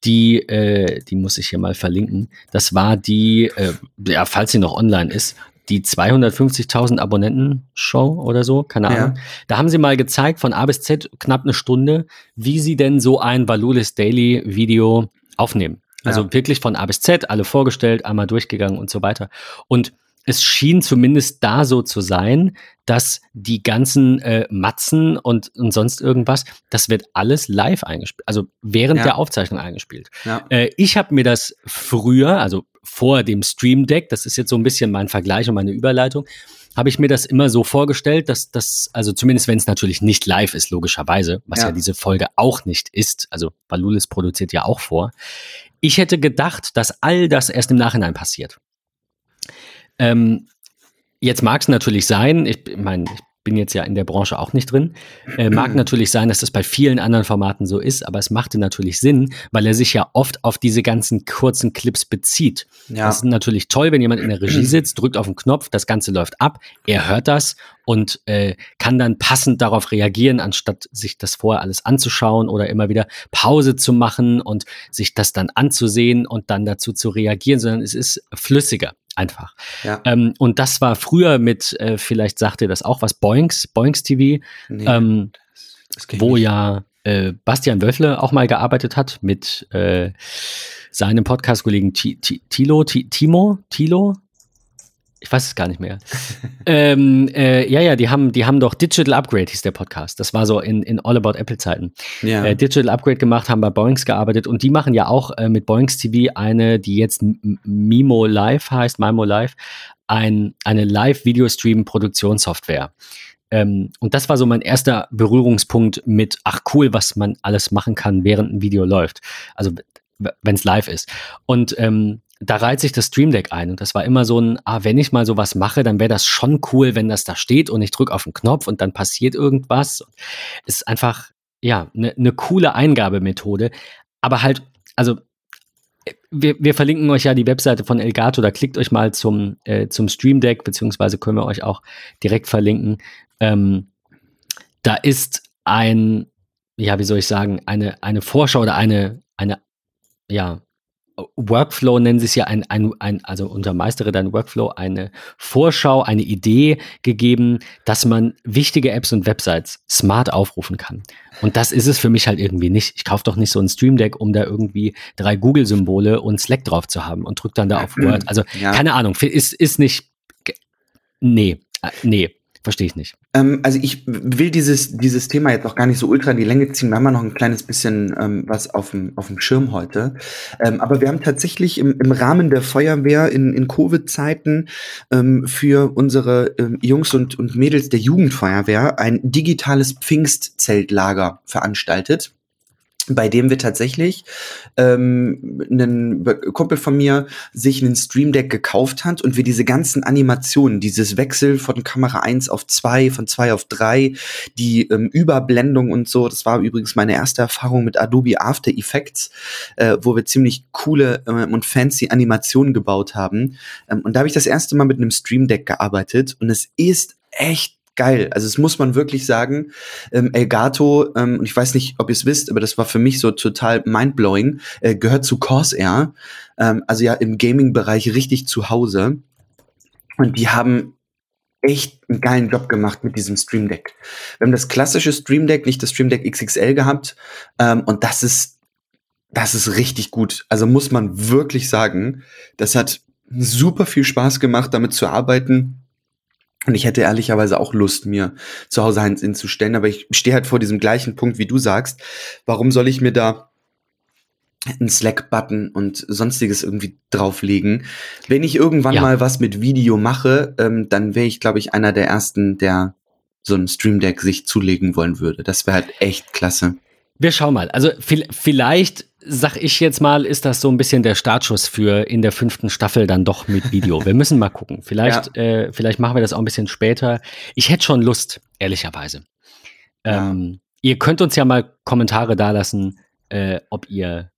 die, äh, die muss ich hier mal verlinken. Das war die, äh, ja, falls sie noch online ist, die 250.000 Abonnenten-Show oder so, keine Ahnung. Ja. Da haben sie mal gezeigt, von A bis Z, knapp eine Stunde, wie sie denn so ein Valulis Daily Video aufnehmen. Also ja. wirklich von A bis Z, alle vorgestellt, einmal durchgegangen und so weiter. Und es schien zumindest da so zu sein, dass die ganzen äh, Matzen und, und sonst irgendwas, das wird alles live eingespielt, also während ja. der Aufzeichnung eingespielt. Ja. Äh, ich habe mir das früher, also vor dem Stream Deck, das ist jetzt so ein bisschen mein Vergleich und meine Überleitung, habe ich mir das immer so vorgestellt, dass das, also zumindest wenn es natürlich nicht live ist, logischerweise, was ja. ja diese Folge auch nicht ist, also Valulis produziert ja auch vor. Ich hätte gedacht, dass all das erst im Nachhinein passiert. Ähm, jetzt mag es natürlich sein, ich meine, ich bin jetzt ja in der Branche auch nicht drin. Äh, mag natürlich sein, dass das bei vielen anderen Formaten so ist, aber es machte natürlich Sinn, weil er sich ja oft auf diese ganzen kurzen Clips bezieht. Ja. Das ist natürlich toll, wenn jemand in der Regie sitzt, drückt auf den Knopf, das Ganze läuft ab, er hört das und äh, kann dann passend darauf reagieren, anstatt sich das vorher alles anzuschauen oder immer wieder Pause zu machen und sich das dann anzusehen und dann dazu zu reagieren, sondern es ist flüssiger einfach. Ja. Ähm, und das war früher mit, äh, vielleicht sagt ihr das auch was, Boinks, Boinks TV, nee, ähm, das, das wo nicht. ja äh, Bastian Wöffle auch mal gearbeitet hat mit äh, seinem Podcast-Kollegen Tilo, Timo, Tilo, ich weiß es gar nicht mehr. ähm, äh, ja, ja, die haben, die haben doch Digital Upgrade, hieß der Podcast. Das war so in, in All About Apple Zeiten. Ja. Äh, Digital Upgrade gemacht, haben bei Boings gearbeitet und die machen ja auch äh, mit Boings TV eine, die jetzt Mimo Live heißt, Mimo Live, ein, eine Live-Video-Stream-Produktionssoftware. Ähm, und das war so mein erster Berührungspunkt mit, ach cool, was man alles machen kann, während ein Video läuft. Also wenn es live ist. Und ähm, da reiht sich das Stream Deck ein. Und das war immer so ein, ah, wenn ich mal sowas mache, dann wäre das schon cool, wenn das da steht und ich drücke auf den Knopf und dann passiert irgendwas. Es ist einfach, ja, eine ne coole Eingabemethode. Aber halt, also wir, wir, verlinken euch ja die Webseite von Elgato, da klickt euch mal zum, äh, zum Stream Deck, beziehungsweise können wir euch auch direkt verlinken. Ähm, da ist ein, ja, wie soll ich sagen, eine, eine Vorschau oder eine, eine, ja, Workflow nennen sie es ja ein, ein, ein also unter Meistere dein Workflow eine Vorschau, eine Idee gegeben, dass man wichtige Apps und Websites smart aufrufen kann. Und das ist es für mich halt irgendwie nicht. Ich kaufe doch nicht so ein Stream Deck, um da irgendwie drei Google-Symbole und Slack drauf zu haben und drücke dann da auf Word. Also ja. keine Ahnung, ist, ist nicht. Nee, äh, nee. Verstehe ich nicht. Ähm, also ich will dieses, dieses Thema jetzt auch gar nicht so ultra in die Länge ziehen. Wir haben ja noch ein kleines bisschen ähm, was auf dem, auf dem Schirm heute. Ähm, aber wir haben tatsächlich im, im Rahmen der Feuerwehr in, in Covid-Zeiten ähm, für unsere ähm, Jungs und, und Mädels der Jugendfeuerwehr ein digitales Pfingstzeltlager veranstaltet bei dem wir tatsächlich ähm, ein Kumpel von mir sich einen Stream Deck gekauft hat und wir diese ganzen Animationen, dieses Wechsel von Kamera 1 auf 2, von 2 auf 3, die ähm, Überblendung und so, das war übrigens meine erste Erfahrung mit Adobe After Effects, äh, wo wir ziemlich coole äh, und fancy Animationen gebaut haben. Ähm, und da habe ich das erste Mal mit einem Stream Deck gearbeitet und es ist echt geil. Also es muss man wirklich sagen. Ähm, Elgato, ähm, und ich weiß nicht, ob ihr es wisst, aber das war für mich so total mindblowing, äh, gehört zu Corsair. Ähm, also ja im Gaming-Bereich richtig zu Hause. Und die haben echt einen geilen Job gemacht mit diesem Stream Deck. Wir haben das klassische Stream Deck, nicht das Stream Deck XXL gehabt. Ähm, und das ist, das ist richtig gut. Also muss man wirklich sagen, das hat super viel Spaß gemacht, damit zu arbeiten. Und ich hätte ehrlicherweise auch Lust, mir zu Hause eins hinzustellen, aber ich stehe halt vor diesem gleichen Punkt, wie du sagst. Warum soll ich mir da einen Slack-Button und sonstiges irgendwie drauflegen? Wenn ich irgendwann ja. mal was mit Video mache, ähm, dann wäre ich, glaube ich, einer der ersten, der so ein Stream Deck sich zulegen wollen würde. Das wäre halt echt klasse. Wir schauen mal. Also vielleicht sag ich jetzt mal, ist das so ein bisschen der Startschuss für in der fünften Staffel dann doch mit Video. Wir müssen mal gucken. Vielleicht, ja. äh, vielleicht machen wir das auch ein bisschen später. Ich hätte schon Lust, ehrlicherweise. Ja. Ähm, ihr könnt uns ja mal Kommentare dalassen, äh, ob ihr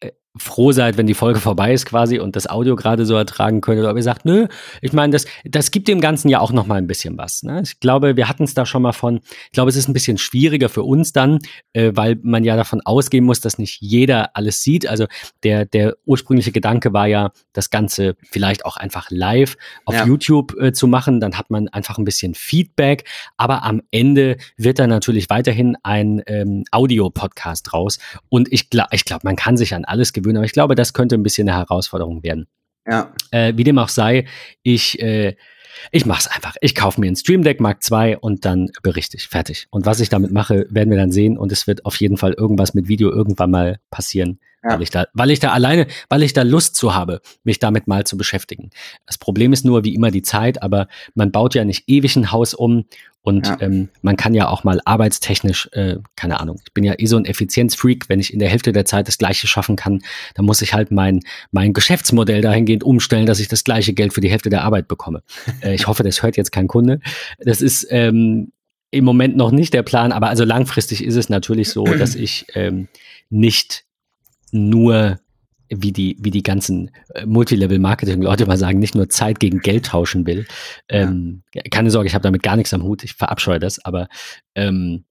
äh, froh seid, wenn die Folge vorbei ist quasi und das Audio gerade so ertragen könnt, oder ob ihr sagt, nö, ich meine, das, das gibt dem Ganzen ja auch noch mal ein bisschen was. Ne? Ich glaube, wir hatten es da schon mal von, ich glaube, es ist ein bisschen schwieriger für uns dann, äh, weil man ja davon ausgehen muss, dass nicht jeder alles sieht. Also der, der ursprüngliche Gedanke war ja, das Ganze vielleicht auch einfach live auf ja. YouTube äh, zu machen, dann hat man einfach ein bisschen Feedback, aber am Ende wird da natürlich weiterhin ein ähm, Audio-Podcast raus und ich glaube, ich glaube, man kann sich an alles gewöhnen gewöhnen. Aber ich glaube, das könnte ein bisschen eine Herausforderung werden. Ja. Äh, wie dem auch sei, ich, äh, ich mache es einfach. Ich kaufe mir ein Stream Deck Mark II und dann berichte ich. Fertig. Und was ich damit mache, werden wir dann sehen. Und es wird auf jeden Fall irgendwas mit Video irgendwann mal passieren. Ja. Weil, ich da, weil ich da alleine, weil ich da Lust zu habe, mich damit mal zu beschäftigen. Das Problem ist nur wie immer die Zeit, aber man baut ja nicht ewig ein Haus um und ja. ähm, man kann ja auch mal arbeitstechnisch, äh, keine Ahnung, ich bin ja eh so ein Effizienzfreak, wenn ich in der Hälfte der Zeit das Gleiche schaffen kann, dann muss ich halt mein, mein Geschäftsmodell dahingehend umstellen, dass ich das gleiche Geld für die Hälfte der Arbeit bekomme. Äh, ich hoffe, das hört jetzt kein Kunde. Das ist ähm, im Moment noch nicht der Plan, aber also langfristig ist es natürlich so, dass ich ähm, nicht nur wie die, wie die ganzen äh, Multilevel-Marketing-Leute mal sagen, nicht nur Zeit gegen Geld tauschen will. Ähm, ja. Keine Sorge, ich habe damit gar nichts am Hut, ich verabscheue das, aber ähm,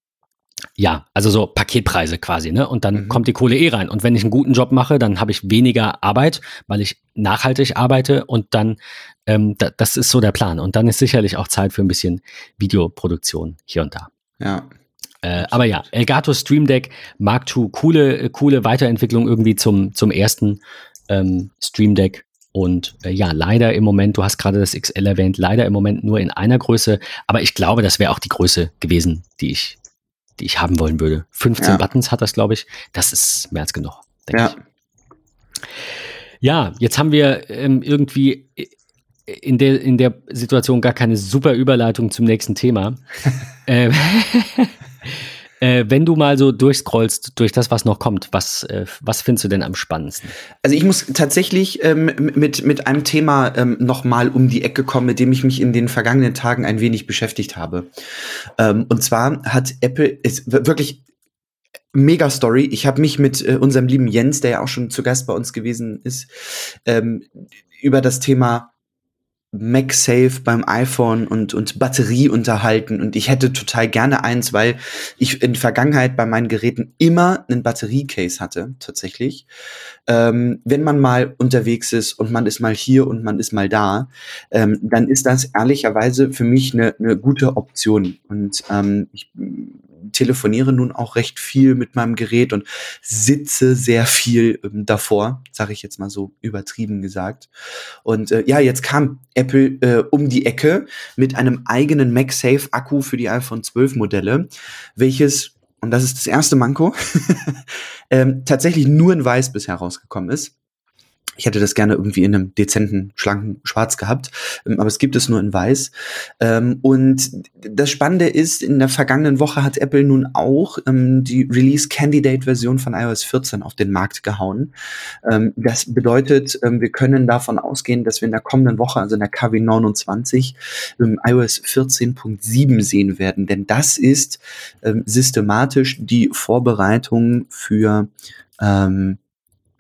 ja, also so Paketpreise quasi, ne? Und dann mhm. kommt die Kohle eh rein. Und wenn ich einen guten Job mache, dann habe ich weniger Arbeit, weil ich nachhaltig arbeite und dann, ähm, da, das ist so der Plan. Und dann ist sicherlich auch Zeit für ein bisschen Videoproduktion hier und da. Ja, äh, aber ja, Elgato Stream Deck Mark II, coole, coole Weiterentwicklung irgendwie zum, zum ersten ähm, Stream Deck. Und äh, ja, leider im Moment, du hast gerade das XL erwähnt, leider im Moment nur in einer Größe. Aber ich glaube, das wäre auch die Größe gewesen, die ich, die ich haben wollen würde. 15 ja. Buttons hat das, glaube ich. Das ist mehr als genug, denke ja. ich. Ja, jetzt haben wir ähm, irgendwie in der, in der Situation gar keine super Überleitung zum nächsten Thema. äh, äh, wenn du mal so durchscrollst durch das, was noch kommt, was, äh, was findest du denn am spannendsten? Also ich muss tatsächlich ähm, mit, mit einem Thema ähm, noch mal um die Ecke kommen, mit dem ich mich in den vergangenen Tagen ein wenig beschäftigt habe. Ähm, und zwar hat Apple, ist wirklich Mega Story. Ich habe mich mit äh, unserem lieben Jens, der ja auch schon zu Gast bei uns gewesen ist, ähm, über das Thema MagSafe beim iPhone und, und Batterie unterhalten. Und ich hätte total gerne eins, weil ich in der Vergangenheit bei meinen Geräten immer einen Batteriecase hatte, tatsächlich. Ähm, wenn man mal unterwegs ist und man ist mal hier und man ist mal da, ähm, dann ist das ehrlicherweise für mich eine, eine gute Option. Und ähm, ich telefoniere nun auch recht viel mit meinem Gerät und sitze sehr viel ähm, davor, sage ich jetzt mal so übertrieben gesagt. Und äh, ja, jetzt kam Apple äh, um die Ecke mit einem eigenen MagSafe-Akku für die iPhone 12 Modelle, welches und das ist das erste Manko, ähm, tatsächlich nur in Weiß bisher rausgekommen ist. Ich hätte das gerne irgendwie in einem dezenten, schlanken Schwarz gehabt, ähm, aber es gibt es nur in Weiß. Ähm, und das Spannende ist, in der vergangenen Woche hat Apple nun auch ähm, die Release Candidate Version von iOS 14 auf den Markt gehauen. das bedeutet, wir können davon ausgehen, dass wir in der kommenden Woche, also in der KW 29, iOS 14.7 sehen werden, denn das ist systematisch die Vorbereitung für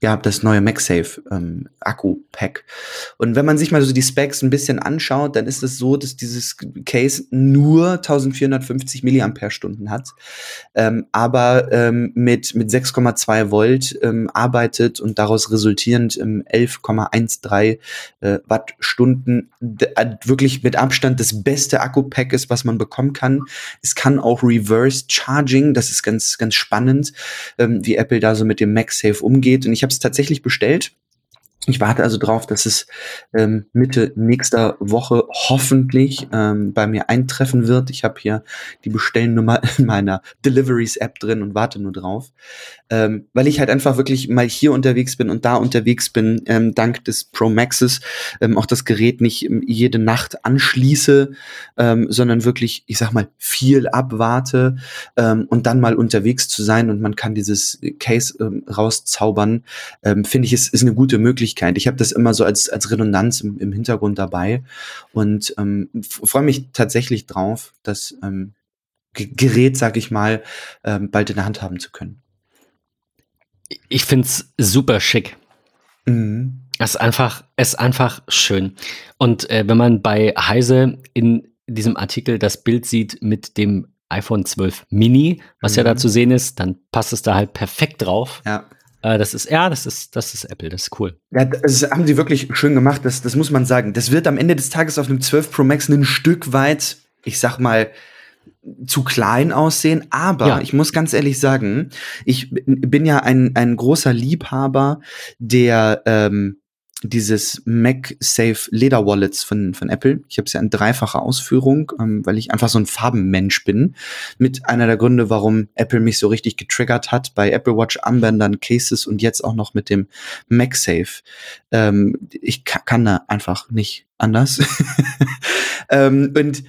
ja, das neue MagSafe ähm, Akku-Pack. Und wenn man sich mal so die Specs ein bisschen anschaut, dann ist es so, dass dieses Case nur 1450 Milliampere-Stunden hat, ähm, aber ähm, mit, mit 6,2 Volt ähm, arbeitet und daraus resultierend ähm, 11,13 äh, Wattstunden äh, wirklich mit Abstand das beste Akku-Pack ist, was man bekommen kann. Es kann auch Reverse Charging, das ist ganz, ganz spannend, ähm, wie Apple da so mit dem MagSafe umgeht. Und ich habe es tatsächlich bestellt. Ich warte also drauf, dass es ähm, Mitte nächster Woche hoffentlich ähm, bei mir eintreffen wird. Ich habe hier die Bestellnummer in meiner Deliveries-App drin und warte nur drauf ähm, weil ich halt einfach wirklich mal hier unterwegs bin und da unterwegs bin, ähm, dank des Pro Maxes ähm, auch das Gerät nicht ähm, jede Nacht anschließe, ähm, sondern wirklich, ich sag mal, viel abwarte ähm, und dann mal unterwegs zu sein und man kann dieses Case ähm, rauszaubern, ähm, finde ich, ist, ist eine gute Möglichkeit. Ich habe das immer so als, als Redundanz im, im Hintergrund dabei und ähm, freue mich tatsächlich drauf, das ähm, Gerät, sag ich mal, ähm, bald in der Hand haben zu können Ich finde es super schick. Mhm. Es ist einfach, es ist einfach schön. Und äh, wenn man bei Heise in diesem Artikel das Bild sieht mit dem iPhone 12 Mini, was mhm. ja da zu sehen ist, dann passt es da halt perfekt drauf. Ja. Äh, das ist, ja, das ist, das ist Apple, das ist cool. Ja, das haben sie wirklich schön gemacht, das, das muss man sagen. Das wird am Ende des Tages auf einem 12 Pro Max ein Stück weit, ich sag mal, zu klein aussehen, aber ja. ich muss ganz ehrlich sagen, ich bin ja ein, ein großer Liebhaber der ähm, dieses MagSafe Leder Wallets von, von Apple. Ich habe es ja in dreifacher Ausführung, ähm, weil ich einfach so ein Farbenmensch bin. Mit einer der Gründe, warum Apple mich so richtig getriggert hat bei Apple Watch Armbändern, Cases und jetzt auch noch mit dem MagSafe. Ähm, ich kann, kann da einfach nicht anders. ähm, und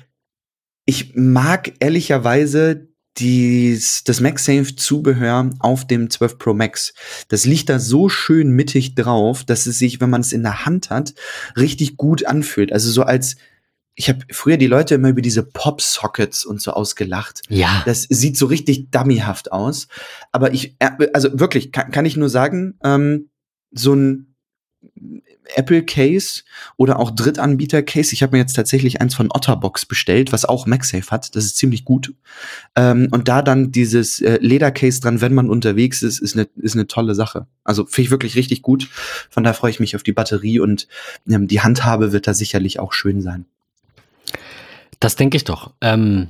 ich mag ehrlicherweise dies, das MagSafe-Zubehör auf dem 12 Pro Max. Das liegt da so schön mittig drauf, dass es sich, wenn man es in der Hand hat, richtig gut anfühlt. Also so als ich habe früher die Leute immer über diese Pop-Sockets und so ausgelacht. Ja. Das sieht so richtig dummyhaft aus. Aber ich, äh, also wirklich, kann, kann ich nur sagen, ähm, so ein Apple Case oder auch Drittanbieter Case. Ich habe mir jetzt tatsächlich eins von Otterbox bestellt, was auch MagSafe hat. Das ist ziemlich gut. Ähm, und da dann dieses äh, Ledercase dran, wenn man unterwegs ist, ist eine ist eine tolle Sache. Also finde ich wirklich richtig gut. Von daher freue ich mich auf die Batterie und ähm, die Handhabe wird da sicherlich auch schön sein. Das denke ich doch. Ähm,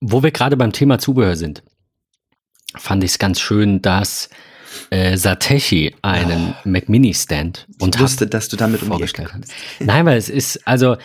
wo wir gerade beim Thema Zubehör sind, fand ich es ganz schön, dass äh, Satechi einen oh. Mac Mini Stand und ich wusste, dass du damit vorgestellt hast. Nein, weil es ist also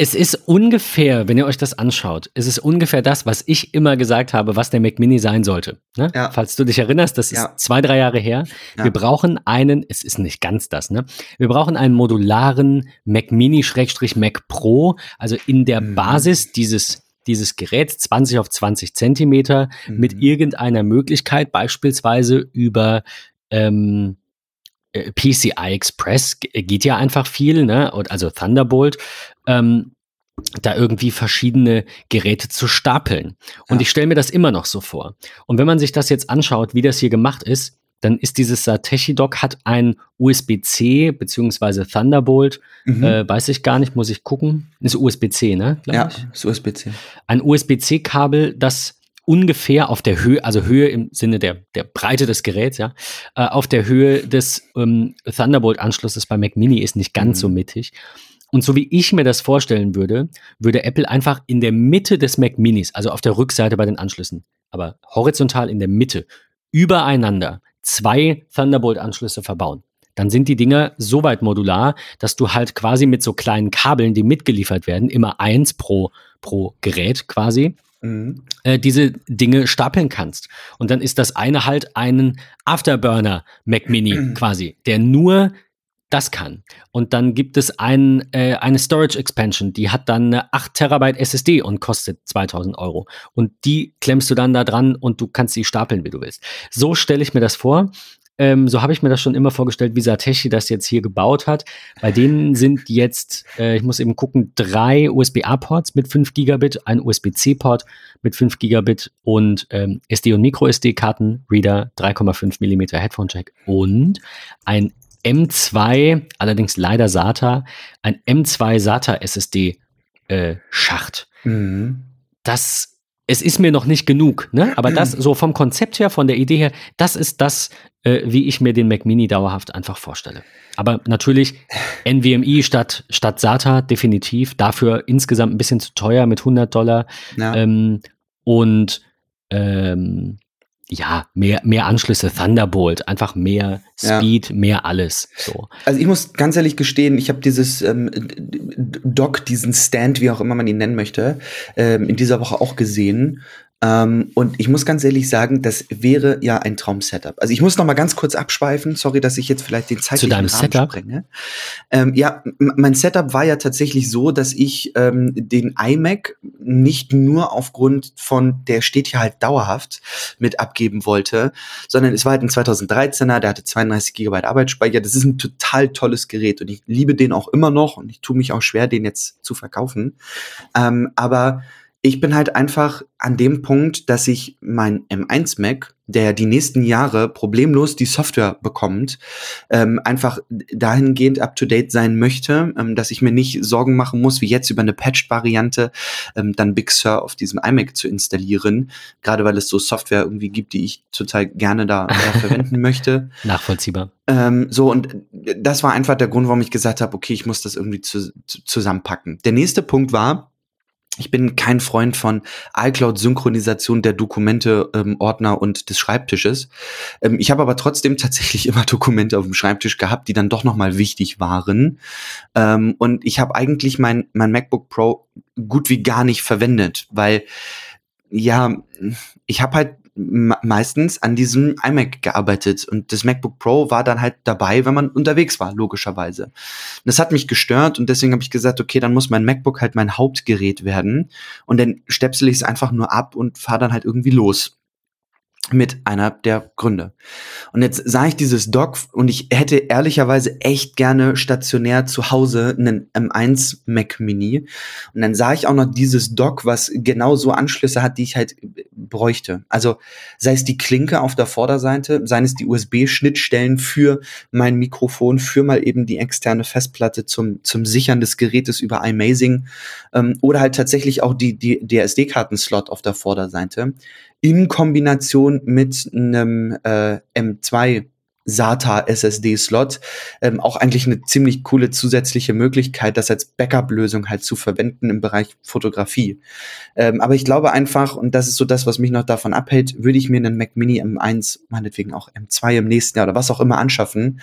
es ist ungefähr, wenn ihr euch das anschaut, es ist ungefähr das, was ich immer gesagt habe, was der Mac Mini sein sollte. Ne? Ja. Falls du dich erinnerst, das ist ja. zwei, drei Jahre her. Ja. Wir brauchen einen, es ist nicht ganz das, ne? Wir brauchen einen modularen Mac Mini-Mac Pro, also in der mhm. Basis dieses dieses Gerät 20 auf 20 Zentimeter mhm. mit irgendeiner Möglichkeit, beispielsweise über ähm, äh, PCI Express geht ja einfach viel, ne? Also Thunderbolt, ähm, da irgendwie verschiedene Geräte zu stapeln. Und ja. ich stelle mir das immer noch so vor. Und wenn man sich das jetzt anschaut, wie das hier gemacht ist, dann ist dieses Satechi Dock hat ein USB-C beziehungsweise Thunderbolt, mhm. äh, weiß ich gar nicht, muss ich gucken. Ist USB-C, ne? Ja, ist USB-C. Ein USB-C-Kabel, das ungefähr auf der Höhe, also Höhe im Sinne der, der Breite des Geräts, ja, äh, auf der Höhe des ähm, Thunderbolt-Anschlusses bei Mac Mini ist nicht ganz mhm. so mittig. Und so wie ich mir das vorstellen würde, würde Apple einfach in der Mitte des Mac Minis, also auf der Rückseite bei den Anschlüssen, aber horizontal in der Mitte, übereinander zwei Thunderbolt-Anschlüsse verbauen. Dann sind die Dinger so weit modular, dass du halt quasi mit so kleinen Kabeln, die mitgeliefert werden, immer eins pro, pro Gerät quasi, mhm. äh, diese Dinge stapeln kannst. Und dann ist das eine halt ein Afterburner Mac Mini mhm. quasi, der nur das kann. Und dann gibt es ein, äh, eine Storage Expansion, die hat dann eine 8 Terabyte SSD und kostet 2000 Euro. Und die klemmst du dann da dran und du kannst sie stapeln, wie du willst. So stelle ich mir das vor. Ähm, so habe ich mir das schon immer vorgestellt, wie Satechi das jetzt hier gebaut hat. Bei denen sind jetzt, äh, ich muss eben gucken, drei USB-A-Ports mit 5 Gigabit, ein USB-C-Port mit 5 Gigabit und ähm, SD- und Micro-SD-Karten, Reader, 3,5 mm Headphone-Jack und ein M2, allerdings leider SATA, ein M2 SATA SSD äh, Schacht. Mhm. Das es ist mir noch nicht genug, ne? Aber das so vom Konzept her, von der Idee her, das ist das, äh, wie ich mir den Mac Mini dauerhaft einfach vorstelle. Aber natürlich NVMe statt, statt SATA definitiv. Dafür insgesamt ein bisschen zu teuer mit 100 Dollar. Ja. Ähm, und ähm, ja, mehr, mehr Anschlüsse, Thunderbolt, einfach mehr Speed, ja. mehr alles. So. Also ich muss ganz ehrlich gestehen, ich habe dieses ähm, Dock, diesen Stand, wie auch immer man ihn nennen möchte, ähm, in dieser Woche auch gesehen ähm, und ich muss ganz ehrlich sagen, das wäre ja ein Traum-Setup. Also ich muss noch mal ganz kurz abschweifen. Sorry, dass ich jetzt vielleicht den zeitlichen Zu deinem Rahmen Setup? sprenge. Ähm, ja, mein Setup war ja tatsächlich so, dass ich ähm, den iMac nicht nur aufgrund von, der steht hier halt dauerhaft, mit abgeben wollte, sondern es war halt ein 2013er, der hatte 32 Gigabyte Arbeitsspeicher. Das ist ein total tolles Gerät und ich liebe den auch immer noch und ich tue mich auch schwer, den jetzt zu verkaufen. Ähm, aber ich bin halt einfach an dem Punkt, dass ich mein M1 Mac, der die nächsten Jahre problemlos die Software bekommt, ähm, einfach dahingehend up to date sein möchte, ähm, dass ich mir nicht Sorgen machen muss, wie jetzt über eine Patched-Variante ähm, dann Big Sur auf diesem iMac zu installieren. Gerade weil es so Software irgendwie gibt, die ich total gerne da, da verwenden möchte. Nachvollziehbar. Ähm, so, und das war einfach der Grund, warum ich gesagt habe, okay, ich muss das irgendwie zu, zu, zusammenpacken. Der nächste Punkt war, ich bin kein Freund von iCloud-Synchronisation der Dokumente, ähm, Ordner und des Schreibtisches. Ähm, ich habe aber trotzdem tatsächlich immer Dokumente auf dem Schreibtisch gehabt, die dann doch nochmal wichtig waren. Ähm, und ich habe eigentlich mein, mein MacBook Pro gut wie gar nicht verwendet, weil ja, ich habe halt meistens an diesem iMac gearbeitet. Und das MacBook Pro war dann halt dabei, wenn man unterwegs war, logischerweise. Und das hat mich gestört und deswegen habe ich gesagt, okay, dann muss mein MacBook halt mein Hauptgerät werden. Und dann stöpsel ich es einfach nur ab und fahre dann halt irgendwie los mit einer der Gründe. Und jetzt sah ich dieses Dock und ich hätte ehrlicherweise echt gerne stationär zu Hause einen M1 Mac Mini. Und dann sah ich auch noch dieses Dock, was genau so Anschlüsse hat, die ich halt bräuchte. Also sei es die Klinke auf der Vorderseite, seien es die USB-Schnittstellen für mein Mikrofon, für mal eben die externe Festplatte zum, zum Sichern des Gerätes über iMazing ähm, oder halt tatsächlich auch die, die, der SD-Karten-Slot auf der Vorderseite in Kombination mit einem äh, M2 SATA SSD-Slot ähm, auch eigentlich eine ziemlich coole zusätzliche Möglichkeit, das als Backup-Lösung halt zu verwenden im Bereich Fotografie. Ähm, aber ich glaube einfach, und das ist so das, was mich noch davon abhält, würde ich mir einen Mac Mini M1, meinetwegen auch M2 im nächsten Jahr oder was auch immer anschaffen,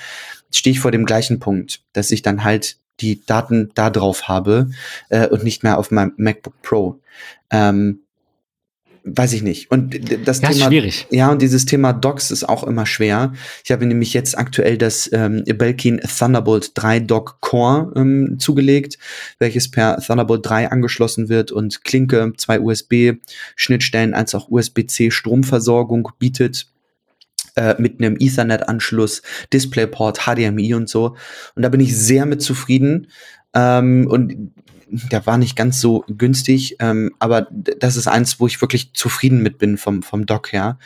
stehe ich vor dem gleichen Punkt, dass ich dann halt die Daten da drauf habe äh, und nicht mehr auf meinem MacBook Pro. Ähm, weiß ich nicht. Und das ja, Thema, schwierig. ja, und dieses Thema Docs ist auch immer schwer. Ich habe nämlich jetzt aktuell das ähm, Belkin Thunderbolt 3 Dock Core ähm, zugelegt, welches per Thunderbolt 3 angeschlossen wird und Klinke, zwei USB-Schnittstellen als auch USB-C Stromversorgung bietet äh, mit einem Ethernet-Anschluss, DisplayPort, HDMI und so. Und da bin ich sehr mit zufrieden. Ähm, und der war nicht ganz so günstig, ähm, aber das ist eins, wo ich wirklich zufrieden mit bin vom, vom Dock her.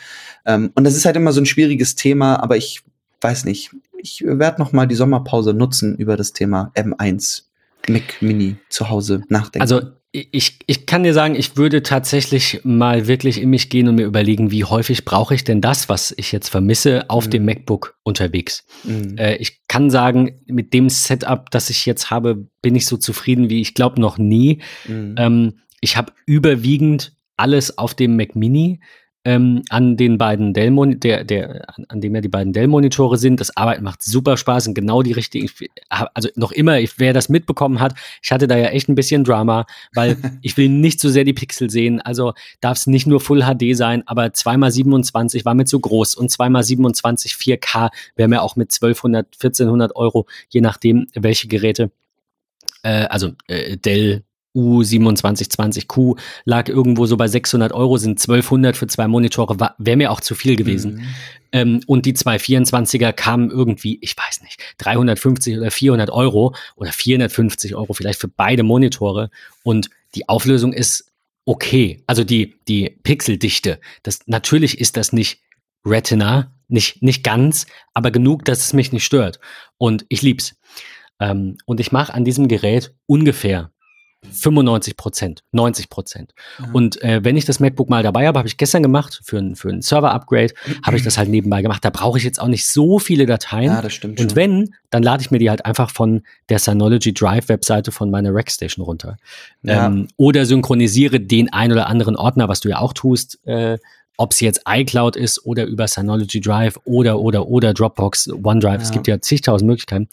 Ähm, und das ist halt immer so ein schwieriges Thema, aber ich weiß nicht. Ich werde noch mal die Sommerpause nutzen über das Thema M1 Mac Mini zu Hause nachdenken. Also ich, ich kann dir sagen, ich würde tatsächlich mal wirklich in mich gehen und mir überlegen, wie häufig brauche ich denn das, was ich jetzt vermisse, auf mhm. dem MacBook unterwegs. Mhm. Äh, ich kann sagen, mit dem Setup, das ich jetzt habe, bin ich so zufrieden wie ich glaube noch nie. Mhm. Ähm, ich habe überwiegend alles auf dem Mac Mini ähm, an den beiden Dell der, der, an, an, dem ja die beiden Dell-Monitore sind. Das Arbeiten macht super Spaß und genau die richtigen. Also noch immer, wer das mitbekommen hat, ich hatte da ja echt ein bisschen Drama, weil ich will nicht so sehr die Pixel sehen. Also darf es nicht nur Full HD sein, aber 2x27 war mir zu groß und 2x27 4K wäre mir auch mit 1200, 1400 Euro, je nachdem, welche Geräte. Äh, also äh, Dell U2720Q lag irgendwo so bei 600 Euro, sind 1200 für zwei Monitore, wäre mir auch zu viel gewesen. Mhm. Ähm, und die 224er kamen irgendwie, ich weiß nicht, 350 oder 400 Euro oder 450 Euro vielleicht für beide Monitore. Und die Auflösung ist okay. Also die, die Pixeldichte, das, natürlich ist das nicht Retina, nicht, nicht ganz, aber genug, dass es mich nicht stört. Und ich lieb's. Ähm, und ich mache an diesem Gerät ungefähr 95 Prozent, 90 Prozent. Ja. Und äh, wenn ich das MacBook mal dabei habe, habe ich gestern gemacht für ein, für ein Server-Upgrade, habe ich das halt nebenbei gemacht. Da brauche ich jetzt auch nicht so viele Dateien. Ja, das stimmt. Und schon. wenn, dann lade ich mir die halt einfach von der Synology Drive-Webseite von meiner Rackstation runter. Ja. Ähm, oder synchronisiere den ein oder anderen Ordner, was du ja auch tust. Äh, ob es jetzt iCloud ist oder über Synology Drive oder, oder, oder Dropbox, OneDrive. Ja. Es gibt ja zigtausend Möglichkeiten.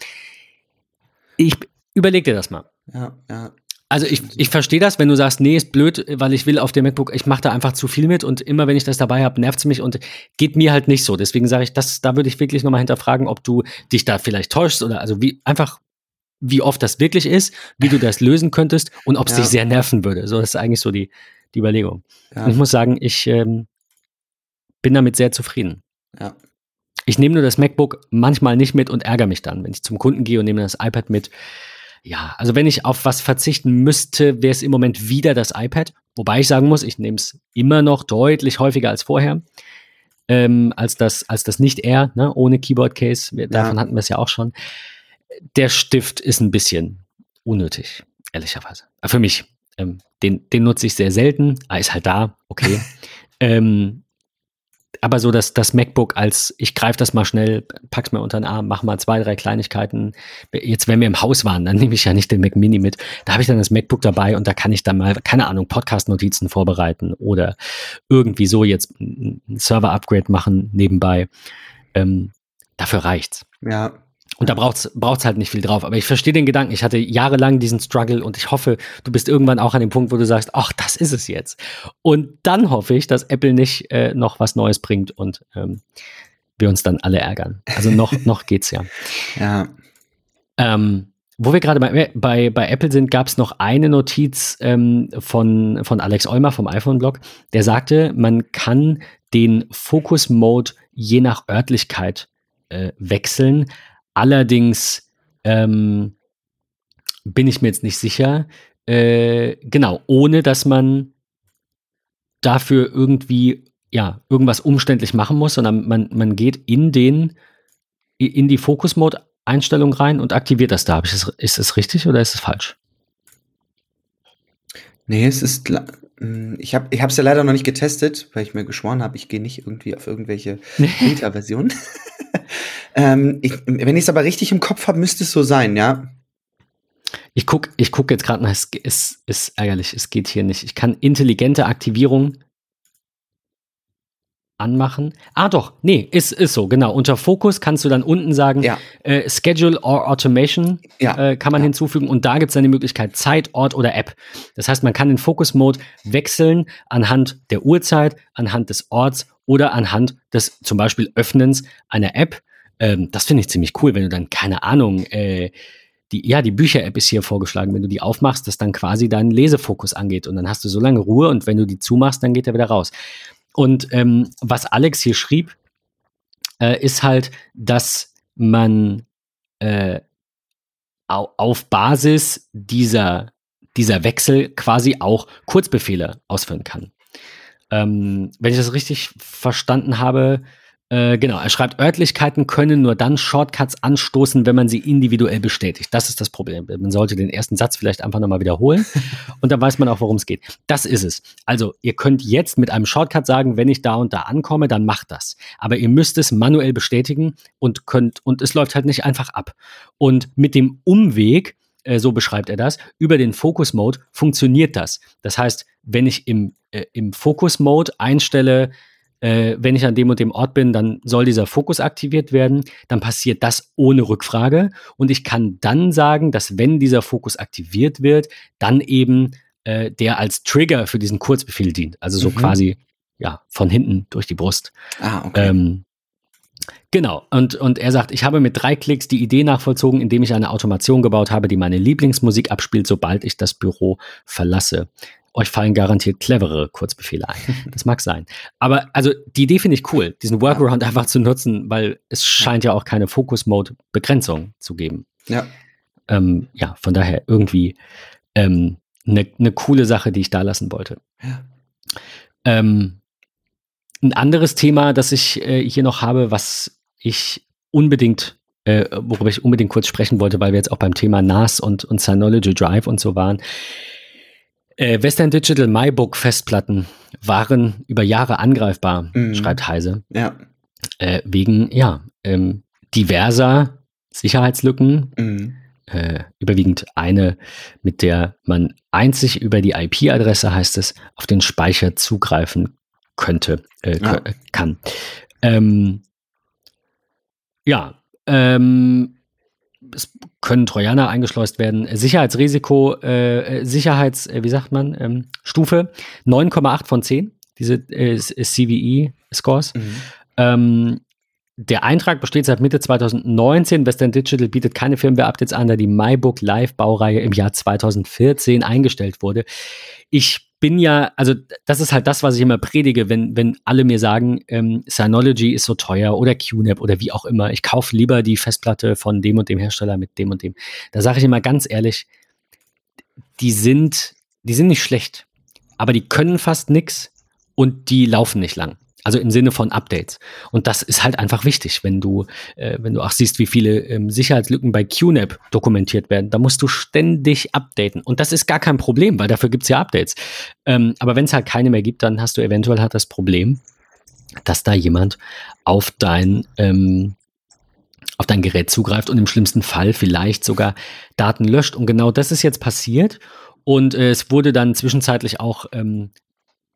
Ich überleg dir das mal. Ja, ja. Also ich, ich verstehe das, wenn du sagst, nee, ist blöd, weil ich will auf dem MacBook, ich mache da einfach zu viel mit und immer wenn ich das dabei habe, nervt es mich und geht mir halt nicht so. Deswegen sage ich, das, da würde ich wirklich nochmal hinterfragen, ob du dich da vielleicht täuschst oder also wie einfach, wie oft das wirklich ist, wie du das lösen könntest und ob es ja. dich sehr nerven würde. So das ist eigentlich so die, die Überlegung. Ja. Und ich muss sagen, ich ähm, bin damit sehr zufrieden. Ja. Ich nehme nur das MacBook manchmal nicht mit und ärgere mich dann, wenn ich zum Kunden gehe und nehme das iPad mit ja, also wenn ich auf was verzichten müsste, wäre es im Moment wieder das iPad. Wobei ich sagen muss, ich nehme es immer noch deutlich häufiger als vorher. Ähm, als das, als das nicht R, ne, ohne Keyboard Case. Wir, davon ja. hatten wir es ja auch schon. Der Stift ist ein bisschen unnötig, ehrlicherweise. Für mich. Ähm, den, den nutze ich sehr selten. Ah, ist halt da, okay. ähm, aber so dass das MacBook als, ich greife das mal schnell, pack's mir unter den Arm, mach mal zwei, drei Kleinigkeiten. Jetzt, wenn wir im Haus waren, dann nehme ich ja nicht den Mac Mini mit. Da habe ich dann das MacBook dabei und da kann ich dann mal, keine Ahnung, Podcast-Notizen vorbereiten oder irgendwie so jetzt ein Server-Upgrade machen nebenbei. Ähm, dafür reicht's. Ja, und da braucht's braucht's halt nicht viel drauf. Aber ich verstehe den Gedanken. Ich hatte jahrelang diesen Struggle und ich hoffe, du bist irgendwann auch an dem Punkt, wo du sagst, ach, das ist es jetzt. Und dann hoffe ich, dass Apple nicht äh, noch was Neues bringt und ähm, wir uns dann alle ärgern. Also noch, noch geht's ja. Ja. Ähm, wo wir gerade bei, bei, bei Apple sind, gab es noch eine Notiz ähm, von, von Alex Eumer vom iPhone-Blog, der sagte, man kann den Focus-Mode je nach Örtlichkeit äh, wechseln. Allerdings ähm, bin ich mir jetzt nicht sicher. Äh, genau, ohne dass man dafür irgendwie ja irgendwas umständlich machen muss, sondern man, man geht in den in die Fokus-Mode-Einstellung rein und aktiviert das da. ist das richtig oder ist es falsch? Nee, es ist ich habe ich es ja leider noch nicht getestet, weil ich mir geschworen habe, ich gehe nicht irgendwie auf irgendwelche Beta-Versionen. ähm, wenn ich es aber richtig im Kopf habe, müsste es so sein, ja. Ich gucke ich guck jetzt gerade nach, es ist, ist ärgerlich, es geht hier nicht. Ich kann intelligente Aktivierung anmachen. Ah, doch, nee, ist, ist so, genau. Unter Fokus kannst du dann unten sagen, ja. äh, Schedule or Automation ja. äh, kann man ja. hinzufügen und da gibt es dann die Möglichkeit Zeit, Ort oder App. Das heißt, man kann den Fokus-Mode wechseln anhand der Uhrzeit, anhand des Orts oder anhand des zum Beispiel Öffnens einer App. Ähm, das finde ich ziemlich cool, wenn du dann, keine Ahnung, äh, die, ja, die Bücher-App ist hier vorgeschlagen, wenn du die aufmachst, dass dann quasi dein Lesefokus angeht und dann hast du so lange Ruhe und wenn du die zumachst, dann geht er wieder raus. Und ähm, was Alex hier schrieb, äh, ist halt, dass man äh, auf Basis dieser, dieser Wechsel quasi auch Kurzbefehle ausführen kann. Ähm, wenn ich das richtig verstanden habe, äh, genau, er schreibt, Örtlichkeiten können nur dann Shortcuts anstoßen, wenn man sie individuell bestätigt. Das ist das Problem. Man sollte den ersten Satz vielleicht einfach nochmal wiederholen und dann weiß man auch, worum es geht. Das ist es. Also, ihr könnt jetzt mit einem Shortcut sagen, wenn ich da und da ankomme, dann macht das. Aber ihr müsst es manuell bestätigen und könnt, und es läuft halt nicht einfach ab. Und mit dem Umweg, äh, so beschreibt er das, über den Focus Mode funktioniert das. Das heißt, wenn ich im, äh, im Focus Mode einstelle, äh, wenn ich an dem und dem Ort bin, dann soll dieser Fokus aktiviert werden. Dann passiert das ohne Rückfrage. Und ich kann dann sagen, dass wenn dieser Fokus aktiviert wird, dann eben äh, der als Trigger für diesen Kurzbefehl dient. Also so mhm. quasi ja von hinten durch die Brust. Ah, okay. Ähm, Genau, und, und er sagt, ich habe mit drei Klicks die Idee nachvollzogen, indem ich eine Automation gebaut habe, die meine Lieblingsmusik abspielt, sobald ich das Büro verlasse euch fallen garantiert clevere Kurzbefehle ein. Das mag sein. Aber also die Idee finde ich cool, diesen Workaround einfach zu nutzen, weil es scheint ja auch keine Focus-Mode-Begrenzung zu geben. Ja. Ähm, ja, von daher irgendwie eine ähm, ne, ne coole Sache, die ich da lassen wollte. Ja. Ähm, ein anderes Thema, das ich äh, hier noch habe, was ich unbedingt, äh, worüber ich unbedingt kurz sprechen wollte, weil wir jetzt auch beim Thema NAS und, und Synology Drive und so waren, äh, Western Digital MyBook Festplatten waren über Jahre angreifbar, mhm. schreibt Heise. Ja. Äh, wegen, ja, ähm, diverser Sicherheitslücken. Mhm. Äh, überwiegend eine, mit der man einzig über die IP-Adresse, heißt es, auf den Speicher zugreifen könnte, äh, ja. kann. Ähm, ja, ähm, es können Trojaner eingeschleust werden. Sicherheitsrisiko, äh, Sicherheits, äh, wie sagt man, ähm, Stufe 9,8 von 10, diese äh, CVE-Scores. Mhm. Ähm, der Eintrag besteht seit Mitte 2019. Western Digital bietet keine Firmware-Updates an, da die MyBook Live-Baureihe im Jahr 2014 eingestellt wurde. Ich bin ja, also das ist halt das, was ich immer predige, wenn, wenn alle mir sagen, ähm, Synology ist so teuer oder QNAP oder wie auch immer, ich kaufe lieber die Festplatte von dem und dem Hersteller mit dem und dem. Da sage ich immer ganz ehrlich, die sind, die sind nicht schlecht, aber die können fast nichts und die laufen nicht lang. Also im Sinne von Updates. Und das ist halt einfach wichtig, wenn du, äh, wenn du auch siehst, wie viele ähm, Sicherheitslücken bei QNAP dokumentiert werden. Da musst du ständig updaten. Und das ist gar kein Problem, weil dafür gibt es ja Updates. Ähm, aber wenn es halt keine mehr gibt, dann hast du eventuell halt das Problem, dass da jemand auf dein, ähm, auf dein Gerät zugreift und im schlimmsten Fall vielleicht sogar Daten löscht. Und genau das ist jetzt passiert. Und äh, es wurde dann zwischenzeitlich auch ähm,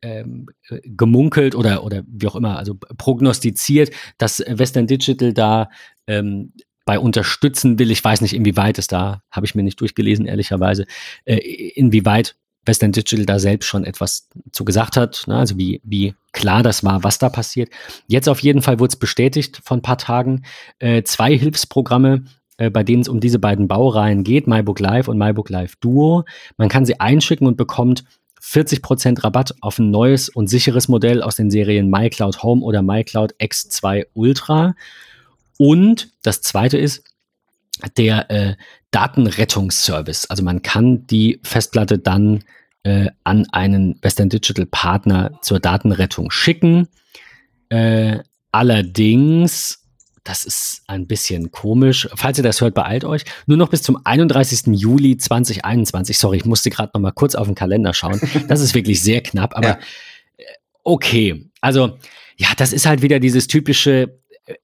ähm, äh, gemunkelt oder, oder wie auch immer, also prognostiziert, dass Western Digital da ähm, bei unterstützen will. Ich weiß nicht, inwieweit es da, habe ich mir nicht durchgelesen, ehrlicherweise, äh, inwieweit Western Digital da selbst schon etwas zu gesagt hat, ne? also wie, wie klar das war, was da passiert. Jetzt auf jeden Fall wurde es bestätigt von ein paar Tagen. Äh, zwei Hilfsprogramme, äh, bei denen es um diese beiden Baureihen geht, MyBook Live und MyBook Live Duo. Man kann sie einschicken und bekommt 40% Rabatt auf ein neues und sicheres Modell aus den Serien MyCloud Home oder MyCloud X2 Ultra. Und das zweite ist der äh, Datenrettungsservice. Also man kann die Festplatte dann äh, an einen Western Digital Partner zur Datenrettung schicken. Äh, allerdings das ist ein bisschen komisch. Falls ihr das hört, beeilt euch. Nur noch bis zum 31. Juli 2021. Sorry, ich musste gerade noch mal kurz auf den Kalender schauen. Das ist wirklich sehr knapp, aber ja. Äh, okay. Also, ja, das ist halt wieder dieses typische, äh,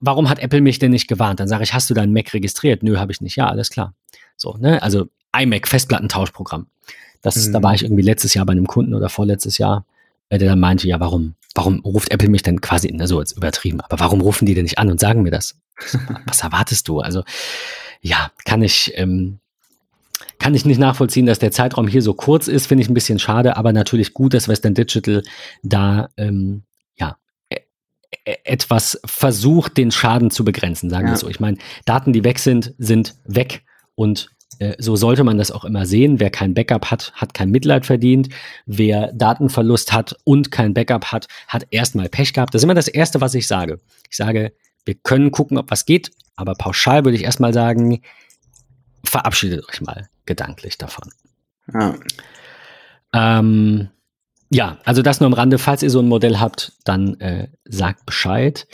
warum hat Apple mich denn nicht gewarnt? Dann sage ich, hast du deinen Mac registriert? Nö, habe ich nicht. Ja, alles klar. So, ne? Also iMac Festplattentauschprogramm. Das, mhm. da war ich irgendwie letztes Jahr bei einem Kunden oder vorletztes Jahr, äh, der dann meinte, ja, warum? Warum ruft Apple mich denn quasi, na so jetzt übertrieben, aber warum rufen die denn nicht an und sagen mir das? Was erwartest du? Also ja, kann ich, ähm, kann ich nicht nachvollziehen, dass der Zeitraum hier so kurz ist, finde ich ein bisschen schade, aber natürlich gut, dass Western Digital da ähm, ja e, e, etwas versucht, den Schaden zu begrenzen, sagen wir ja. so. Ich meine, Daten, die weg sind, sind weg und so sollte man das auch immer sehen. Wer kein Backup hat, hat kein Mitleid verdient. Wer Datenverlust hat und kein Backup hat, hat erstmal Pech gehabt. Das ist immer das Erste, was ich sage. Ich sage, wir können gucken, ob was geht, aber pauschal würde ich erstmal sagen, verabschiedet euch mal gedanklich davon. Ja. Ähm, ja, also das nur am Rande. Falls ihr so ein Modell habt, dann äh, sagt Bescheid.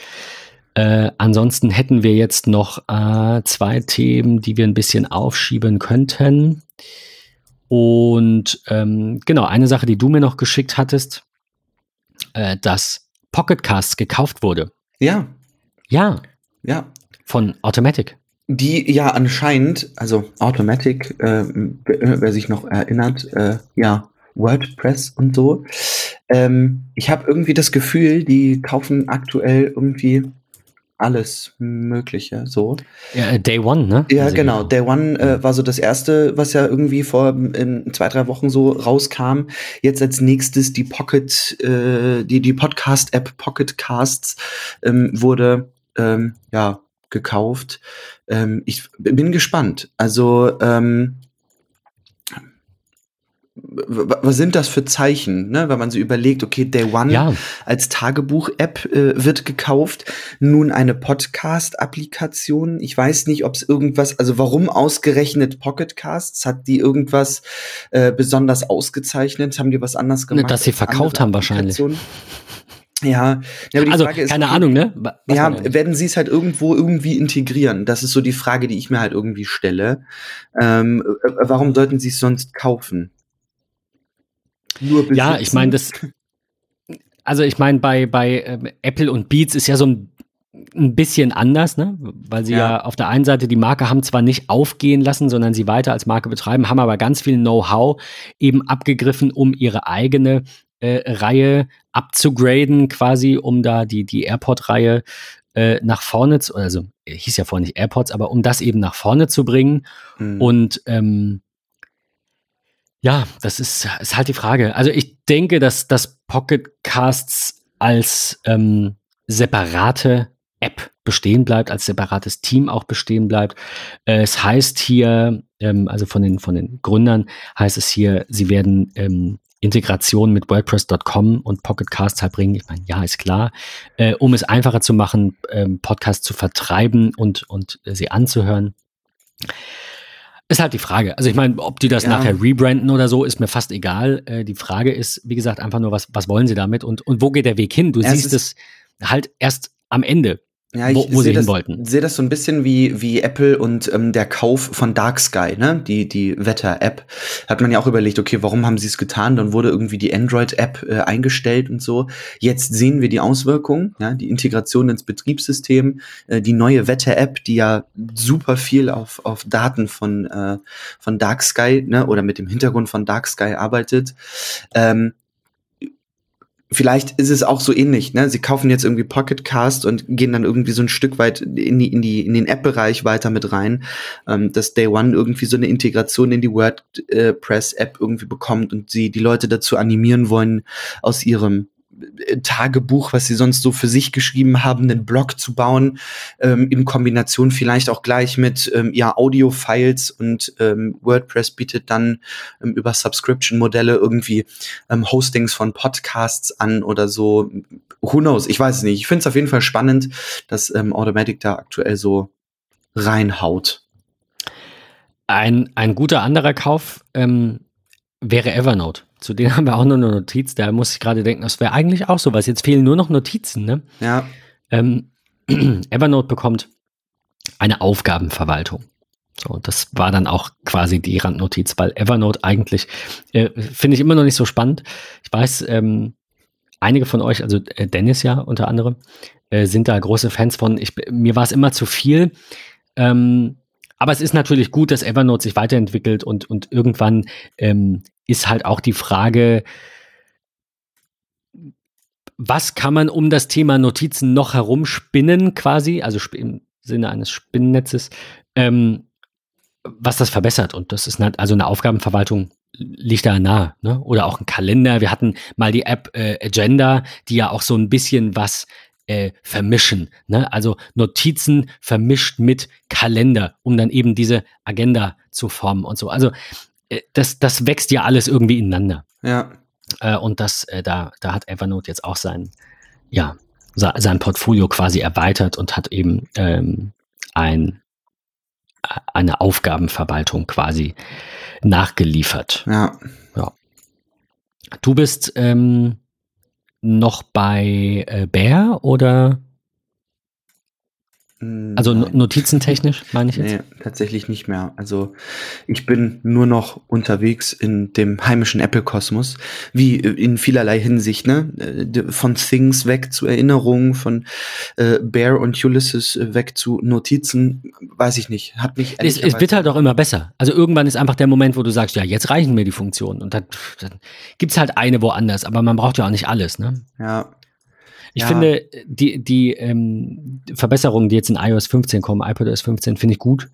Äh, ansonsten hätten wir jetzt noch äh, zwei Themen, die wir ein bisschen aufschieben könnten. Und ähm, genau, eine Sache, die du mir noch geschickt hattest, äh, dass Pocketcast gekauft wurde. Ja. Ja. Ja. Von Automatic. Die ja anscheinend, also Automatic, äh, wer sich noch erinnert, äh, ja, WordPress und so. Ähm, ich habe irgendwie das Gefühl, die kaufen aktuell irgendwie alles Mögliche, so. Ja, äh, Day One, ne? Ja, also, genau. Day One äh, war so das erste, was ja irgendwie vor in zwei, drei Wochen so rauskam. Jetzt als nächstes die Pocket, äh, die, die Podcast-App Pocket Casts ähm, wurde, ähm, ja, gekauft. Ähm, ich bin gespannt. Also, ähm, was sind das für Zeichen, ne? wenn man so überlegt, okay, Day One ja. als Tagebuch-App äh, wird gekauft, nun eine Podcast-Applikation. Ich weiß nicht, ob es irgendwas, also warum ausgerechnet Pocketcasts? Hat die irgendwas äh, besonders ausgezeichnet? Haben die was anders ne, gemacht? Dass sie verkauft haben wahrscheinlich. Ja, ja also ist, keine Ahnung, ne? Was ja, werden sie es halt irgendwo irgendwie integrieren? Das ist so die Frage, die ich mir halt irgendwie stelle. Ähm, äh, warum sollten sie es sonst kaufen? Nur besitzen. Ja, ich meine, das. Also ich meine, bei, bei äh, Apple und Beats ist ja so ein, ein bisschen anders, ne? Weil sie ja. ja. auf der einen Seite die Marke haben zwar nicht aufgehen lassen, sondern sie weiter als Marke betreiben, haben aber ganz viel Know-how eben abgegriffen, um ihre eigene äh, Reihe abzugraden, quasi, um da die, die AirPod-Reihe äh, nach vorne zu, also hieß ja vorher nicht AirPods, aber um das eben nach vorne zu bringen. Mhm. Und ähm, ja, das ist, ist halt die Frage. Also ich denke, dass das Pocket Casts als ähm, separate App bestehen bleibt, als separates Team auch bestehen bleibt. Äh, es heißt hier, ähm, also von den, von den Gründern heißt es hier, sie werden ähm, Integration mit WordPress.com und Pocket Casts halt bringen. Ich meine, ja, ist klar, äh, um es einfacher zu machen, ähm, Podcasts zu vertreiben und, und äh, sie anzuhören. Ist halt die Frage. Also ich meine, ob die das ja. nachher rebranden oder so, ist mir fast egal. Äh, die Frage ist, wie gesagt, einfach nur, was, was wollen sie damit und, und wo geht der Weg hin? Du ja, siehst es halt erst am Ende. Ja, ich wo, wo sie hin wollten. sehe das so ein bisschen wie, wie Apple und ähm, der Kauf von Dark Sky, ne? Die, die Wetter-App. Hat man ja auch überlegt, okay, warum haben sie es getan? Dann wurde irgendwie die Android-App äh, eingestellt und so. Jetzt sehen wir die Auswirkungen, ja, die Integration ins Betriebssystem, äh, die neue Wetter-App, die ja super viel auf, auf Daten von, äh, von Dark Sky, ne, oder mit dem Hintergrund von Dark Sky arbeitet. Ähm, vielleicht ist es auch so ähnlich, ne? Sie kaufen jetzt irgendwie Pocket Cast und gehen dann irgendwie so ein Stück weit in die, in die, in den App-Bereich weiter mit rein, ähm, dass Day One irgendwie so eine Integration in die WordPress-App irgendwie bekommt und sie die Leute dazu animieren wollen, aus ihrem Tagebuch, was sie sonst so für sich geschrieben haben, einen Blog zu bauen, ähm, in Kombination vielleicht auch gleich mit ähm, ja, Audio-Files und ähm, WordPress bietet dann ähm, über Subscription-Modelle irgendwie ähm, Hostings von Podcasts an oder so. Who knows? Ich weiß es nicht. Ich finde es auf jeden Fall spannend, dass ähm, Automatic da aktuell so reinhaut. Ein, ein guter anderer Kauf ähm, wäre Evernote. Zu denen haben wir auch noch eine Notiz. Da muss ich gerade denken, das wäre eigentlich auch sowas. Jetzt fehlen nur noch Notizen. Ne? Ja. Ähm, Evernote bekommt eine Aufgabenverwaltung. So, das war dann auch quasi die Randnotiz, weil Evernote eigentlich äh, finde ich immer noch nicht so spannend. Ich weiß, ähm, einige von euch, also äh, Dennis ja unter anderem, äh, sind da große Fans von. Ich, mir war es immer zu viel. Ähm, aber es ist natürlich gut, dass Evernote sich weiterentwickelt und, und irgendwann ähm, ist halt auch die Frage, was kann man um das Thema Notizen noch herumspinnen quasi, also im Sinne eines Spinnennetzes, ähm, was das verbessert. Und das ist also eine Aufgabenverwaltung liegt da nah. Ne? Oder auch ein Kalender. Wir hatten mal die App äh, Agenda, die ja auch so ein bisschen was äh, vermischen. Ne? Also Notizen vermischt mit Kalender, um dann eben diese Agenda zu formen und so. Also äh, das, das wächst ja alles irgendwie ineinander. Ja. Äh, und das, äh, da, da hat Evernote jetzt auch sein, ja, sein Portfolio quasi erweitert und hat eben ähm, ein, eine Aufgabenverwaltung quasi nachgeliefert. Ja. ja. Du bist ähm, noch bei äh, Bear oder? Also Nein. notizentechnisch meine ich jetzt? Nee, tatsächlich nicht mehr. Also ich bin nur noch unterwegs in dem heimischen Apple-Kosmos, wie äh, in vielerlei Hinsicht, ne? Äh, von Things weg zu Erinnerungen, von äh, Bear und Ulysses weg zu Notizen, weiß ich nicht. Hat mich es, es wird halt auch immer besser. Also irgendwann ist einfach der Moment, wo du sagst, ja, jetzt reichen mir die Funktionen. Und dann, dann gibt es halt eine woanders, aber man braucht ja auch nicht alles, ne? Ja, ich ja. finde, die, die ähm, Verbesserungen, die jetzt in iOS 15 kommen, iPadOS 15, finde ich gut.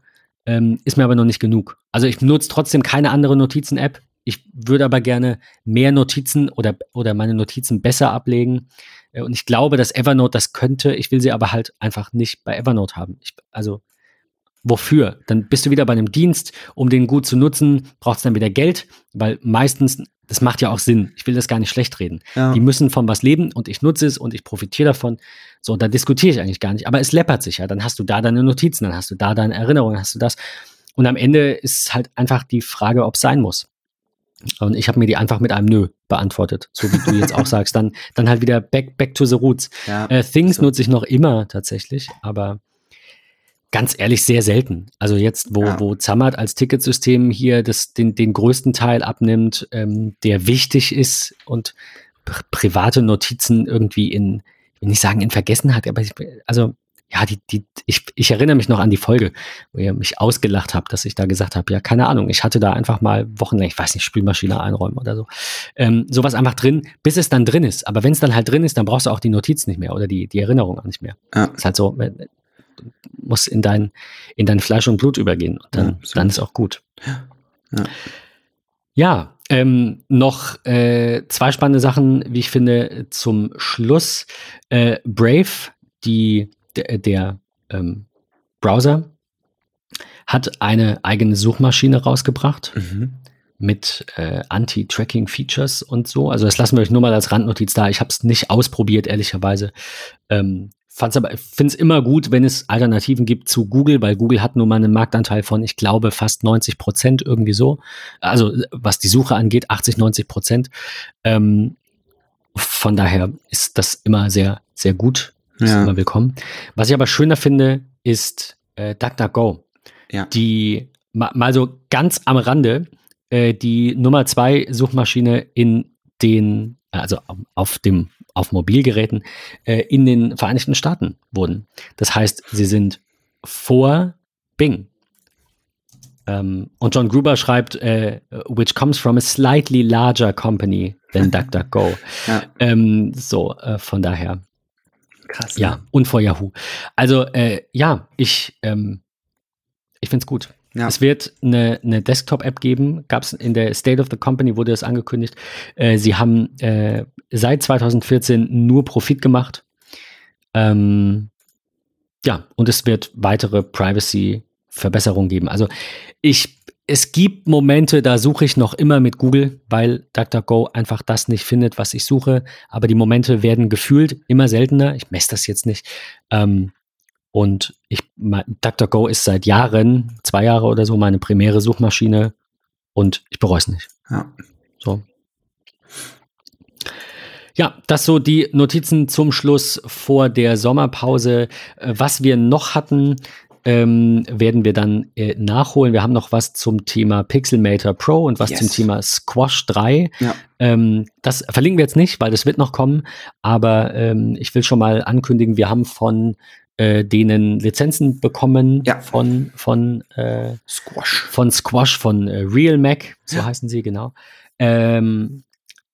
Ähm, ist mir aber noch nicht genug. Also ich nutze trotzdem keine andere Notizen-App. Ich würde aber gerne mehr Notizen oder, oder meine Notizen besser ablegen. Äh, und ich glaube, dass Evernote das könnte. Ich will sie aber halt einfach nicht bei Evernote haben. Ich, also wofür? Dann bist du wieder bei einem Dienst, um den gut zu nutzen, brauchst dann wieder Geld, weil meistens das macht ja auch Sinn. Ich will das gar nicht schlecht reden. Ja. Die müssen von was leben und ich nutze es und ich profitiere davon. So, da diskutiere ich eigentlich gar nicht. Aber es läppert sich ja. Dann hast du da deine Notizen, dann hast du da deine Erinnerungen, hast du das. Und am Ende ist halt einfach die Frage, ob es sein muss. Und ich habe mir die einfach mit einem Nö beantwortet, so wie du jetzt auch sagst. Dann, dann halt wieder back, back to the roots. Ja, äh, Things so. nutze ich noch immer tatsächlich, aber ganz ehrlich sehr selten. Also jetzt, wo, ja. wo Zammert als Ticketsystem hier das, den, den größten Teil abnimmt, ähm, der wichtig ist und private Notizen irgendwie in, ich will nicht sagen in Vergessenheit, aber ich, also ja, die, die, ich, ich erinnere mich noch an die Folge, wo ihr mich ausgelacht habt, dass ich da gesagt habe, ja, keine Ahnung, ich hatte da einfach mal wochenlang, ich weiß nicht, Spülmaschine einräumen oder so, ähm, sowas einfach drin, bis es dann drin ist. Aber wenn es dann halt drin ist, dann brauchst du auch die Notiz nicht mehr oder die, die Erinnerung auch nicht mehr. Ja. Ist halt so, muss in dein, in dein Fleisch und Blut übergehen. Und dann, ja, dann ist auch gut. Ja, ja ähm, noch äh, zwei spannende Sachen, wie ich finde, zum Schluss. Äh, Brave, die, der, der ähm, Browser, hat eine eigene Suchmaschine rausgebracht. Mhm. mit äh, Anti-Tracking-Features und so. Also das lassen wir euch nur mal als Randnotiz da. Ich habe es nicht ausprobiert, ehrlicherweise. Ähm, fand's aber, finde es immer gut, wenn es Alternativen gibt zu Google, weil Google hat nun mal einen Marktanteil von, ich glaube, fast 90 Prozent irgendwie so. Also was die Suche angeht, 80, 90 Prozent. Ähm, von daher ist das immer sehr, sehr gut. Ist ja. immer willkommen. Was ich aber schöner finde, ist äh, DuckDuckGo. Ja. Die mal, mal so ganz am Rande äh, die Nummer zwei Suchmaschine in den, also auf dem, auf Mobilgeräten äh, in den Vereinigten Staaten wurden. Das heißt, sie sind vor Bing. Ähm, und John Gruber schreibt, äh, which comes from a slightly larger company than DuckDuckGo. ja. ähm, so, äh, von daher. Krass. Ja, ne? und vor Yahoo. Also, äh, ja, ich, ähm, ich finde es gut. Ja. Es wird eine, eine Desktop-App geben, gab es in der State of the Company, wurde das angekündigt. Äh, sie haben äh, seit 2014 nur Profit gemacht. Ähm, ja, und es wird weitere Privacy-Verbesserungen geben. Also ich, es gibt Momente, da suche ich noch immer mit Google, weil DuckDuckGo einfach das nicht findet, was ich suche. Aber die Momente werden gefühlt immer seltener. Ich messe das jetzt nicht. Ähm, und ich, DuckDuckGo ist seit Jahren, zwei Jahre oder so, meine primäre Suchmaschine und ich bereue es nicht. Ja. So. Ja, das so die Notizen zum Schluss vor der Sommerpause. Äh, was wir noch hatten, ähm, werden wir dann äh, nachholen. Wir haben noch was zum Thema Pixelmator Pro und was yes. zum Thema Squash 3. Ja. Ähm, das verlinken wir jetzt nicht, weil das wird noch kommen. Aber ähm, ich will schon mal ankündigen, wir haben von äh, denen Lizenzen bekommen ja. von, von äh, Squash. Von Squash, von äh, Real Mac, so ja. heißen sie, genau. Ähm,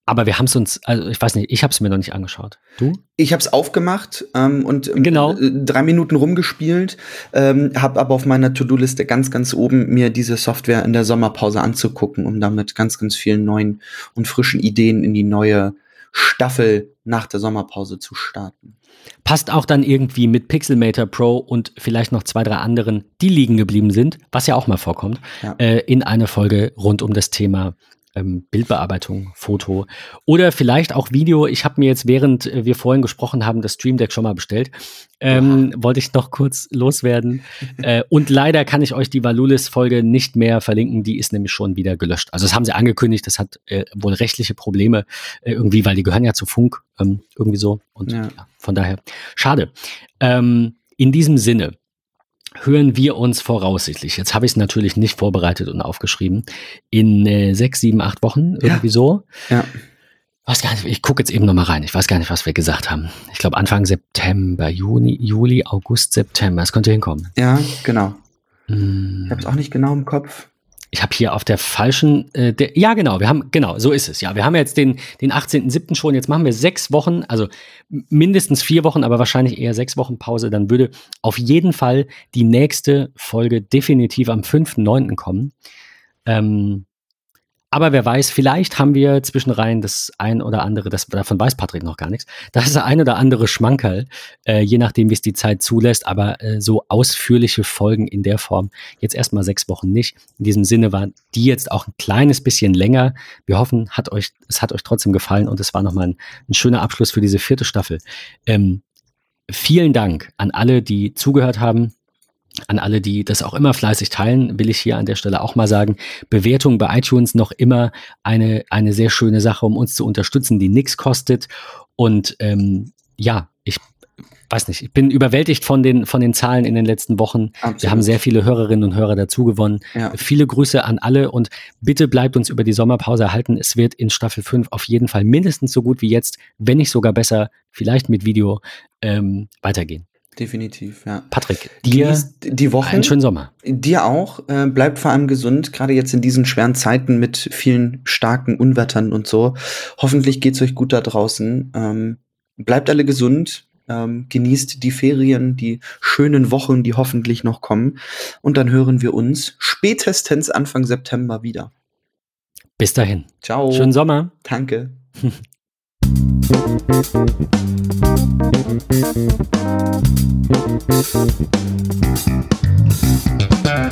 aber wir haben es uns, also ich weiß nicht, ich habe es mir noch nicht angeschaut. Du? Ich habe es aufgemacht ähm, und ähm, genau. Äh, drei Minuten rumgespielt, ähm, habe aber auf meiner To-Do-Liste ganz, ganz oben mir diese Software in der Sommerpause anzugucken, um damit ganz, ganz vielen neuen und frischen Ideen in die neue Staffel nach der Sommerpause zu starten. Passt auch dann irgendwie mit Pixelmator Pro und vielleicht noch zwei, drei anderen, die liegen geblieben sind, was ja auch mal vorkommt, ja. äh, in eine Folge rund um das Thema ähm, Bildbearbeitung, Foto oder vielleicht auch Video. Ich habe mir jetzt, während äh, wir vorhin gesprochen haben, das Stream Deck schon mal bestellt. Ähm, wollte ich noch kurz loswerden. äh, und leider kann ich euch die Valulis-Folge nicht mehr verlinken. Die ist nämlich schon wieder gelöscht. Also das haben sie angekündigt. Das hat äh, wohl rechtliche Probleme äh, irgendwie, weil die gehören ja zu Funk ähm, irgendwie so. Und ja. Ja, von daher schade. Ähm, in diesem Sinne hören wir uns voraussichtlich, jetzt habe ich es natürlich nicht vorbereitet und aufgeschrieben, in äh, sechs, sieben, acht Wochen irgendwie ja. so. Ja. Nicht, ich gucke jetzt eben nochmal rein. Ich weiß gar nicht, was wir gesagt haben. Ich glaube Anfang September, Juni, Juli, August, September. Es könnte hinkommen. Ja, genau. Hm. Ich habe es auch nicht genau im Kopf ich habe hier auf der falschen, äh, der, ja genau, wir haben, genau, so ist es. Ja, wir haben jetzt den, den 18.07. schon, jetzt machen wir sechs Wochen, also mindestens vier Wochen, aber wahrscheinlich eher sechs Wochen Pause. Dann würde auf jeden Fall die nächste Folge definitiv am 5.9. kommen. Ähm, aber wer weiß, vielleicht haben wir zwischenrein das ein oder andere, das, davon weiß Patrick noch gar nichts, das ist ein oder andere Schmankerl, äh, je nachdem, wie es die Zeit zulässt, aber äh, so ausführliche Folgen in der Form jetzt erstmal sechs Wochen nicht. In diesem Sinne war die jetzt auch ein kleines bisschen länger. Wir hoffen, hat euch, es hat euch trotzdem gefallen und es war nochmal ein, ein schöner Abschluss für diese vierte Staffel. Ähm, vielen Dank an alle, die zugehört haben an alle, die das auch immer fleißig teilen, will ich hier an der Stelle auch mal sagen, Bewertung bei iTunes noch immer eine, eine sehr schöne Sache, um uns zu unterstützen, die nichts kostet. Und ähm, ja, ich weiß nicht, ich bin überwältigt von den, von den Zahlen in den letzten Wochen. Absolut. Wir haben sehr viele Hörerinnen und Hörer dazu gewonnen. Ja. Viele Grüße an alle und bitte bleibt uns über die Sommerpause erhalten. Es wird in Staffel 5 auf jeden Fall mindestens so gut wie jetzt, wenn nicht sogar besser, vielleicht mit Video ähm, weitergehen. Definitiv, ja. Patrick, dir die Woche. Einen schönen Sommer. Dir auch. Äh, bleibt vor allem gesund, gerade jetzt in diesen schweren Zeiten mit vielen starken Unwettern und so. Hoffentlich geht's euch gut da draußen. Ähm, bleibt alle gesund. Ähm, genießt die Ferien, die schönen Wochen, die hoffentlich noch kommen. Und dann hören wir uns spätestens Anfang September wieder. Bis dahin. Ciao. Schönen Sommer. Danke. Thank you.